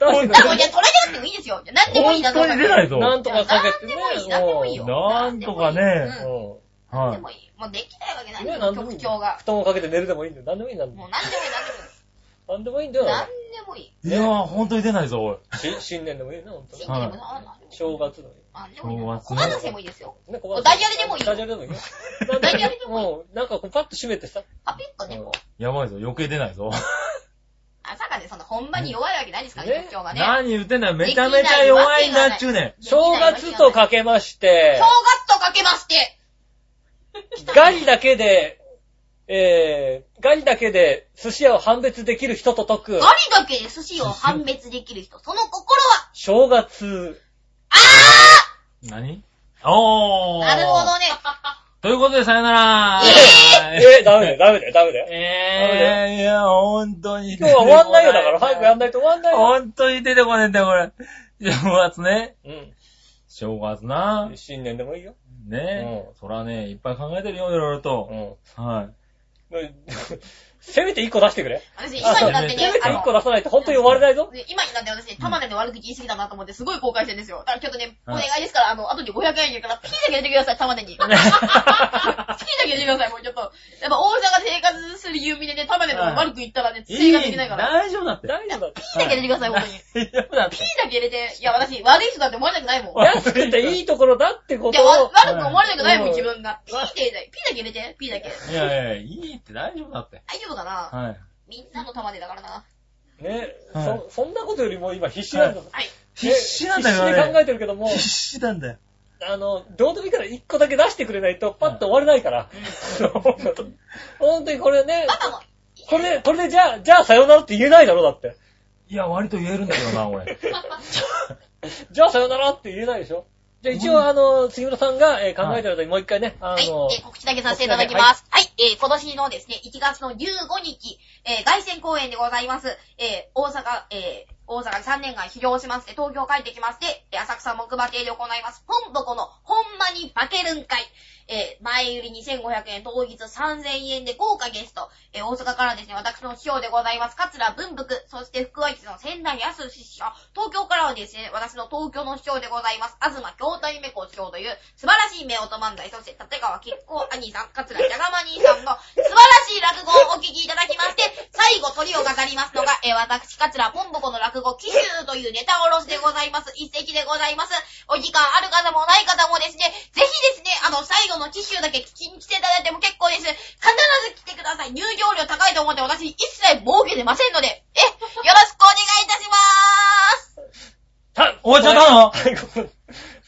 あ、もうれなくてもいいですよ。なんでもいいな本当に出ないぞ。なんとかかけてね。なんでもいいよ。なんとかねうん。うん。なんではもいい。もうできないわけないんね、だよ、局長が。布団をかけて寝るでもいいんだよ。なんでもいいんだよ。もうなんでもいい、なんでもいいんだよ。なんでもいい。なんでもいい。い。いやー、ほんとに出ないぞ、おい。し新年でもいいな、ほんとに。新規でもな。正月でもいなんでもいいな。正月小話でもいいですよ。い。ね、こダジャレでもいいよダジャレでもいいよ。ダジャレでもいいもう、なんかこうパッと閉めてさ。パピッとね、こう。やばいぞ、余計出ないぞ。まさかね、その本番に弱いわけないですからね、ね局長がね。何言ってんだよ、めちゃめちゃ弱いんだっちゅうねん。正月とかけまして正、月とかけまして、ガリだけで、えー、ガリだけで寿司屋を判別できる人と解くガリ、だけで寿司を判別できる人、その心は、正月。何？おー。なるほどね。ということで、さよならえー、ダメだよ、ダメだよ、ダメだよ。えー、いや、ほんとに。今日は終わんないよ、だから。早くやんないと終わんないよ。ほんとに出てこねえんだよ、これ。正月ね。う正月な。ん。新年でもいいよ。ねうんそらね、いっぱい考えてるよ、いろいろうと。ん。はい。せめて一個出してくれ。私、今になってせねめ、てあの一個、出さないと本当に終われないぞ。で今になって私ね、玉ねで悪口言い過ぎたなと思ってすごい後悔してるんですよ。だからちょっとね、おはい願いですから、あの、後に500円入れるから、ピーだけ入れてください、玉ねに。ピーだけ入れてください、もうちょっと。やっぱ大阪生活する有名でね、玉ねと悪く言ったらね、生活できないから。大丈夫だって。大丈夫だって。ピーだけ入れてください、本当に。ピー。だけ入れて、いや、私、悪い人だって思われたくないもん。い安くていいところだってことを。悪く思われたくないもん、うん自分が。ピーだけ入れて、ピーだけ入れて、ピーだけ。いやいやいや、いいって大丈夫だって。大丈夫かなはい。みんなの玉ねだからな。ね、はいそ、そんなことよりも今必死なんだ。はい。必死なんだよね必死で考えてるけども、必死なんだよ。あの、どうでもいいから一個だけ出してくれないとパッと終われないから。本当にこれね、これで、これでじゃあ、じゃあさよならって言えないだろ、だって。いや、割と言えるんだけどな、俺。じゃあさよならって言えないでしょじゃあ一応、あの、杉村さんが、えー考えてる間にもう一回ね、あはい、の、えー告知だけさせていただきます。はい、えー今年のですね、1月の15日、えー凱旋公演でございます。えー大阪、えー大阪で3年間修行しまして、東京帰ってきまして、えー浅草木馬亭で行います。本箱のほんまに化けるん会。えー前売り2500円、当日3000円で豪華ゲスト、えー大阪からですね、私の師匠でございます、桂文福、そして福岡市の仙台康師匠、東京からはですね、私の東京の師匠でございます、東京太姫子師匠という素晴らしい目音漫才、そして立川結構兄さん、桂じゃがま兄さんの素晴らしい落語をお聞きいただきまして、最後鳥を飾りますのが、えー私、桂ポンポコの落語、奇襲というネタおろしでございます。一席でございます。お時間ある方もない方もですね、ぜひですね、あの、最後の奇襲だけ聞きに来ていただいても結構です。必ず来てください。入場料高いと思って私、一切儲けてませんので、え、よろしくお願いいたしまーす。た終わっちゃったのはいごめん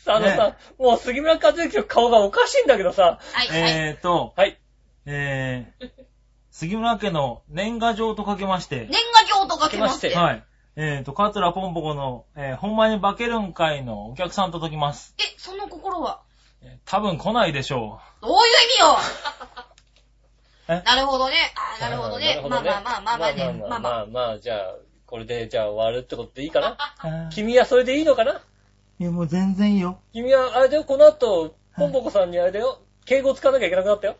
あのさ、もう杉村和之の顔がおかしいんだけどさ、はい、はい。えーと、はい。えー、杉村家の年賀状とかけまして、年賀状とかけまして。けはい。えーと、桂ポンポコの、えー、ほんまに化けるん会のお客さんと解きます。え、その心は？えー多分来ないでしょどういう意味よえ？なるほどね。あーなるほどね。まあまあまあまあまあね。まあまあ。まあまあまあ、じゃあ、これでじゃあ終わるってことでいいかな？う。君はそれでいいのかな？いや、もう全然いいよ。君は、あれだよ、この後、ポンポコさんにあれだよ、敬語使わなきゃいけなくなったよ。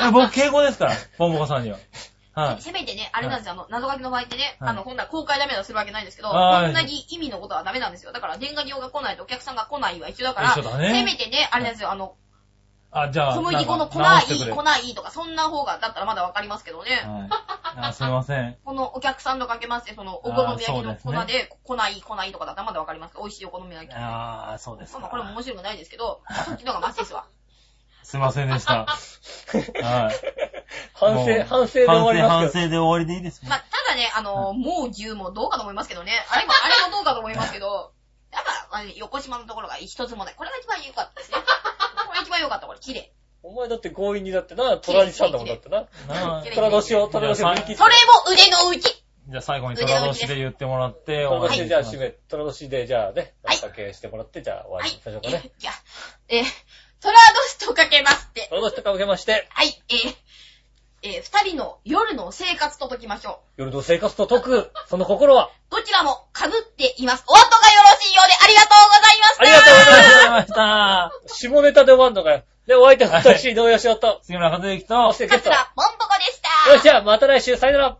え僕、敬語ですから、ポンポコさんには。はい。せめてね、あれなんですよ、あの、謎書きの場合ってね、はいあの、ほんなら公開ダメだとするわけないんですけど、はい同じ意味のことはダメなんですよ。だから、年賀状が来ないとお客さんが来ないは一緒だから、一緒だねせめてね、あれなんですよ、あの、あ、じゃあ。小麦粉の粉いい、なんか直してくれ粉いいとか、そんな方が、だったらまだわかりますけどね。はい。あ、すいません。このお客さんとかけまして、その、お好み焼きのあーそう粉でで、粉いい、粉いいとかだったらまだわかりますけど、美味しいお好み焼き。まああ、そうですあまあ、か。これも面白くないですけど、そっちの方がマシですわ。すいませんでした。はい。反省、反省で終わりすけど。省で終わりでいいですね。まあ、ただね、あの、もう10もどうかと思いますけどね。あれも、あれもどうかと思いますけど、やっぱ、あの横島のところが一つもない。これが一番良かったですね。これ一番良かった、これ、綺麗。お前だって強引にだってな、虎にしたんだもんだってな。なあ綺麗虎年を、虎年を振り切って。それも腕の内じゃあ最後に虎年で言ってもらって、虎年でじゃあ締め。め、虎年でじゃあね、はいお酒してもらって、じゃあ終わはいりにしましょうかえね。じゃあ、えー、虎年とかけまして、虎年とかけまして、はい、えー、えー、二人の夜の生活と解きましょ夜の生活と解く、その心は、う。どちらも被っています。お後がよろしいようでありがとうございましたありがとうございますありがとうございました。下ネタで終わんのかよ。で、お相手は私、井上義雄と、杉村和之とそし、てゲストは、桂もんぽこでした。よし、じゃあまた来週、さよなら。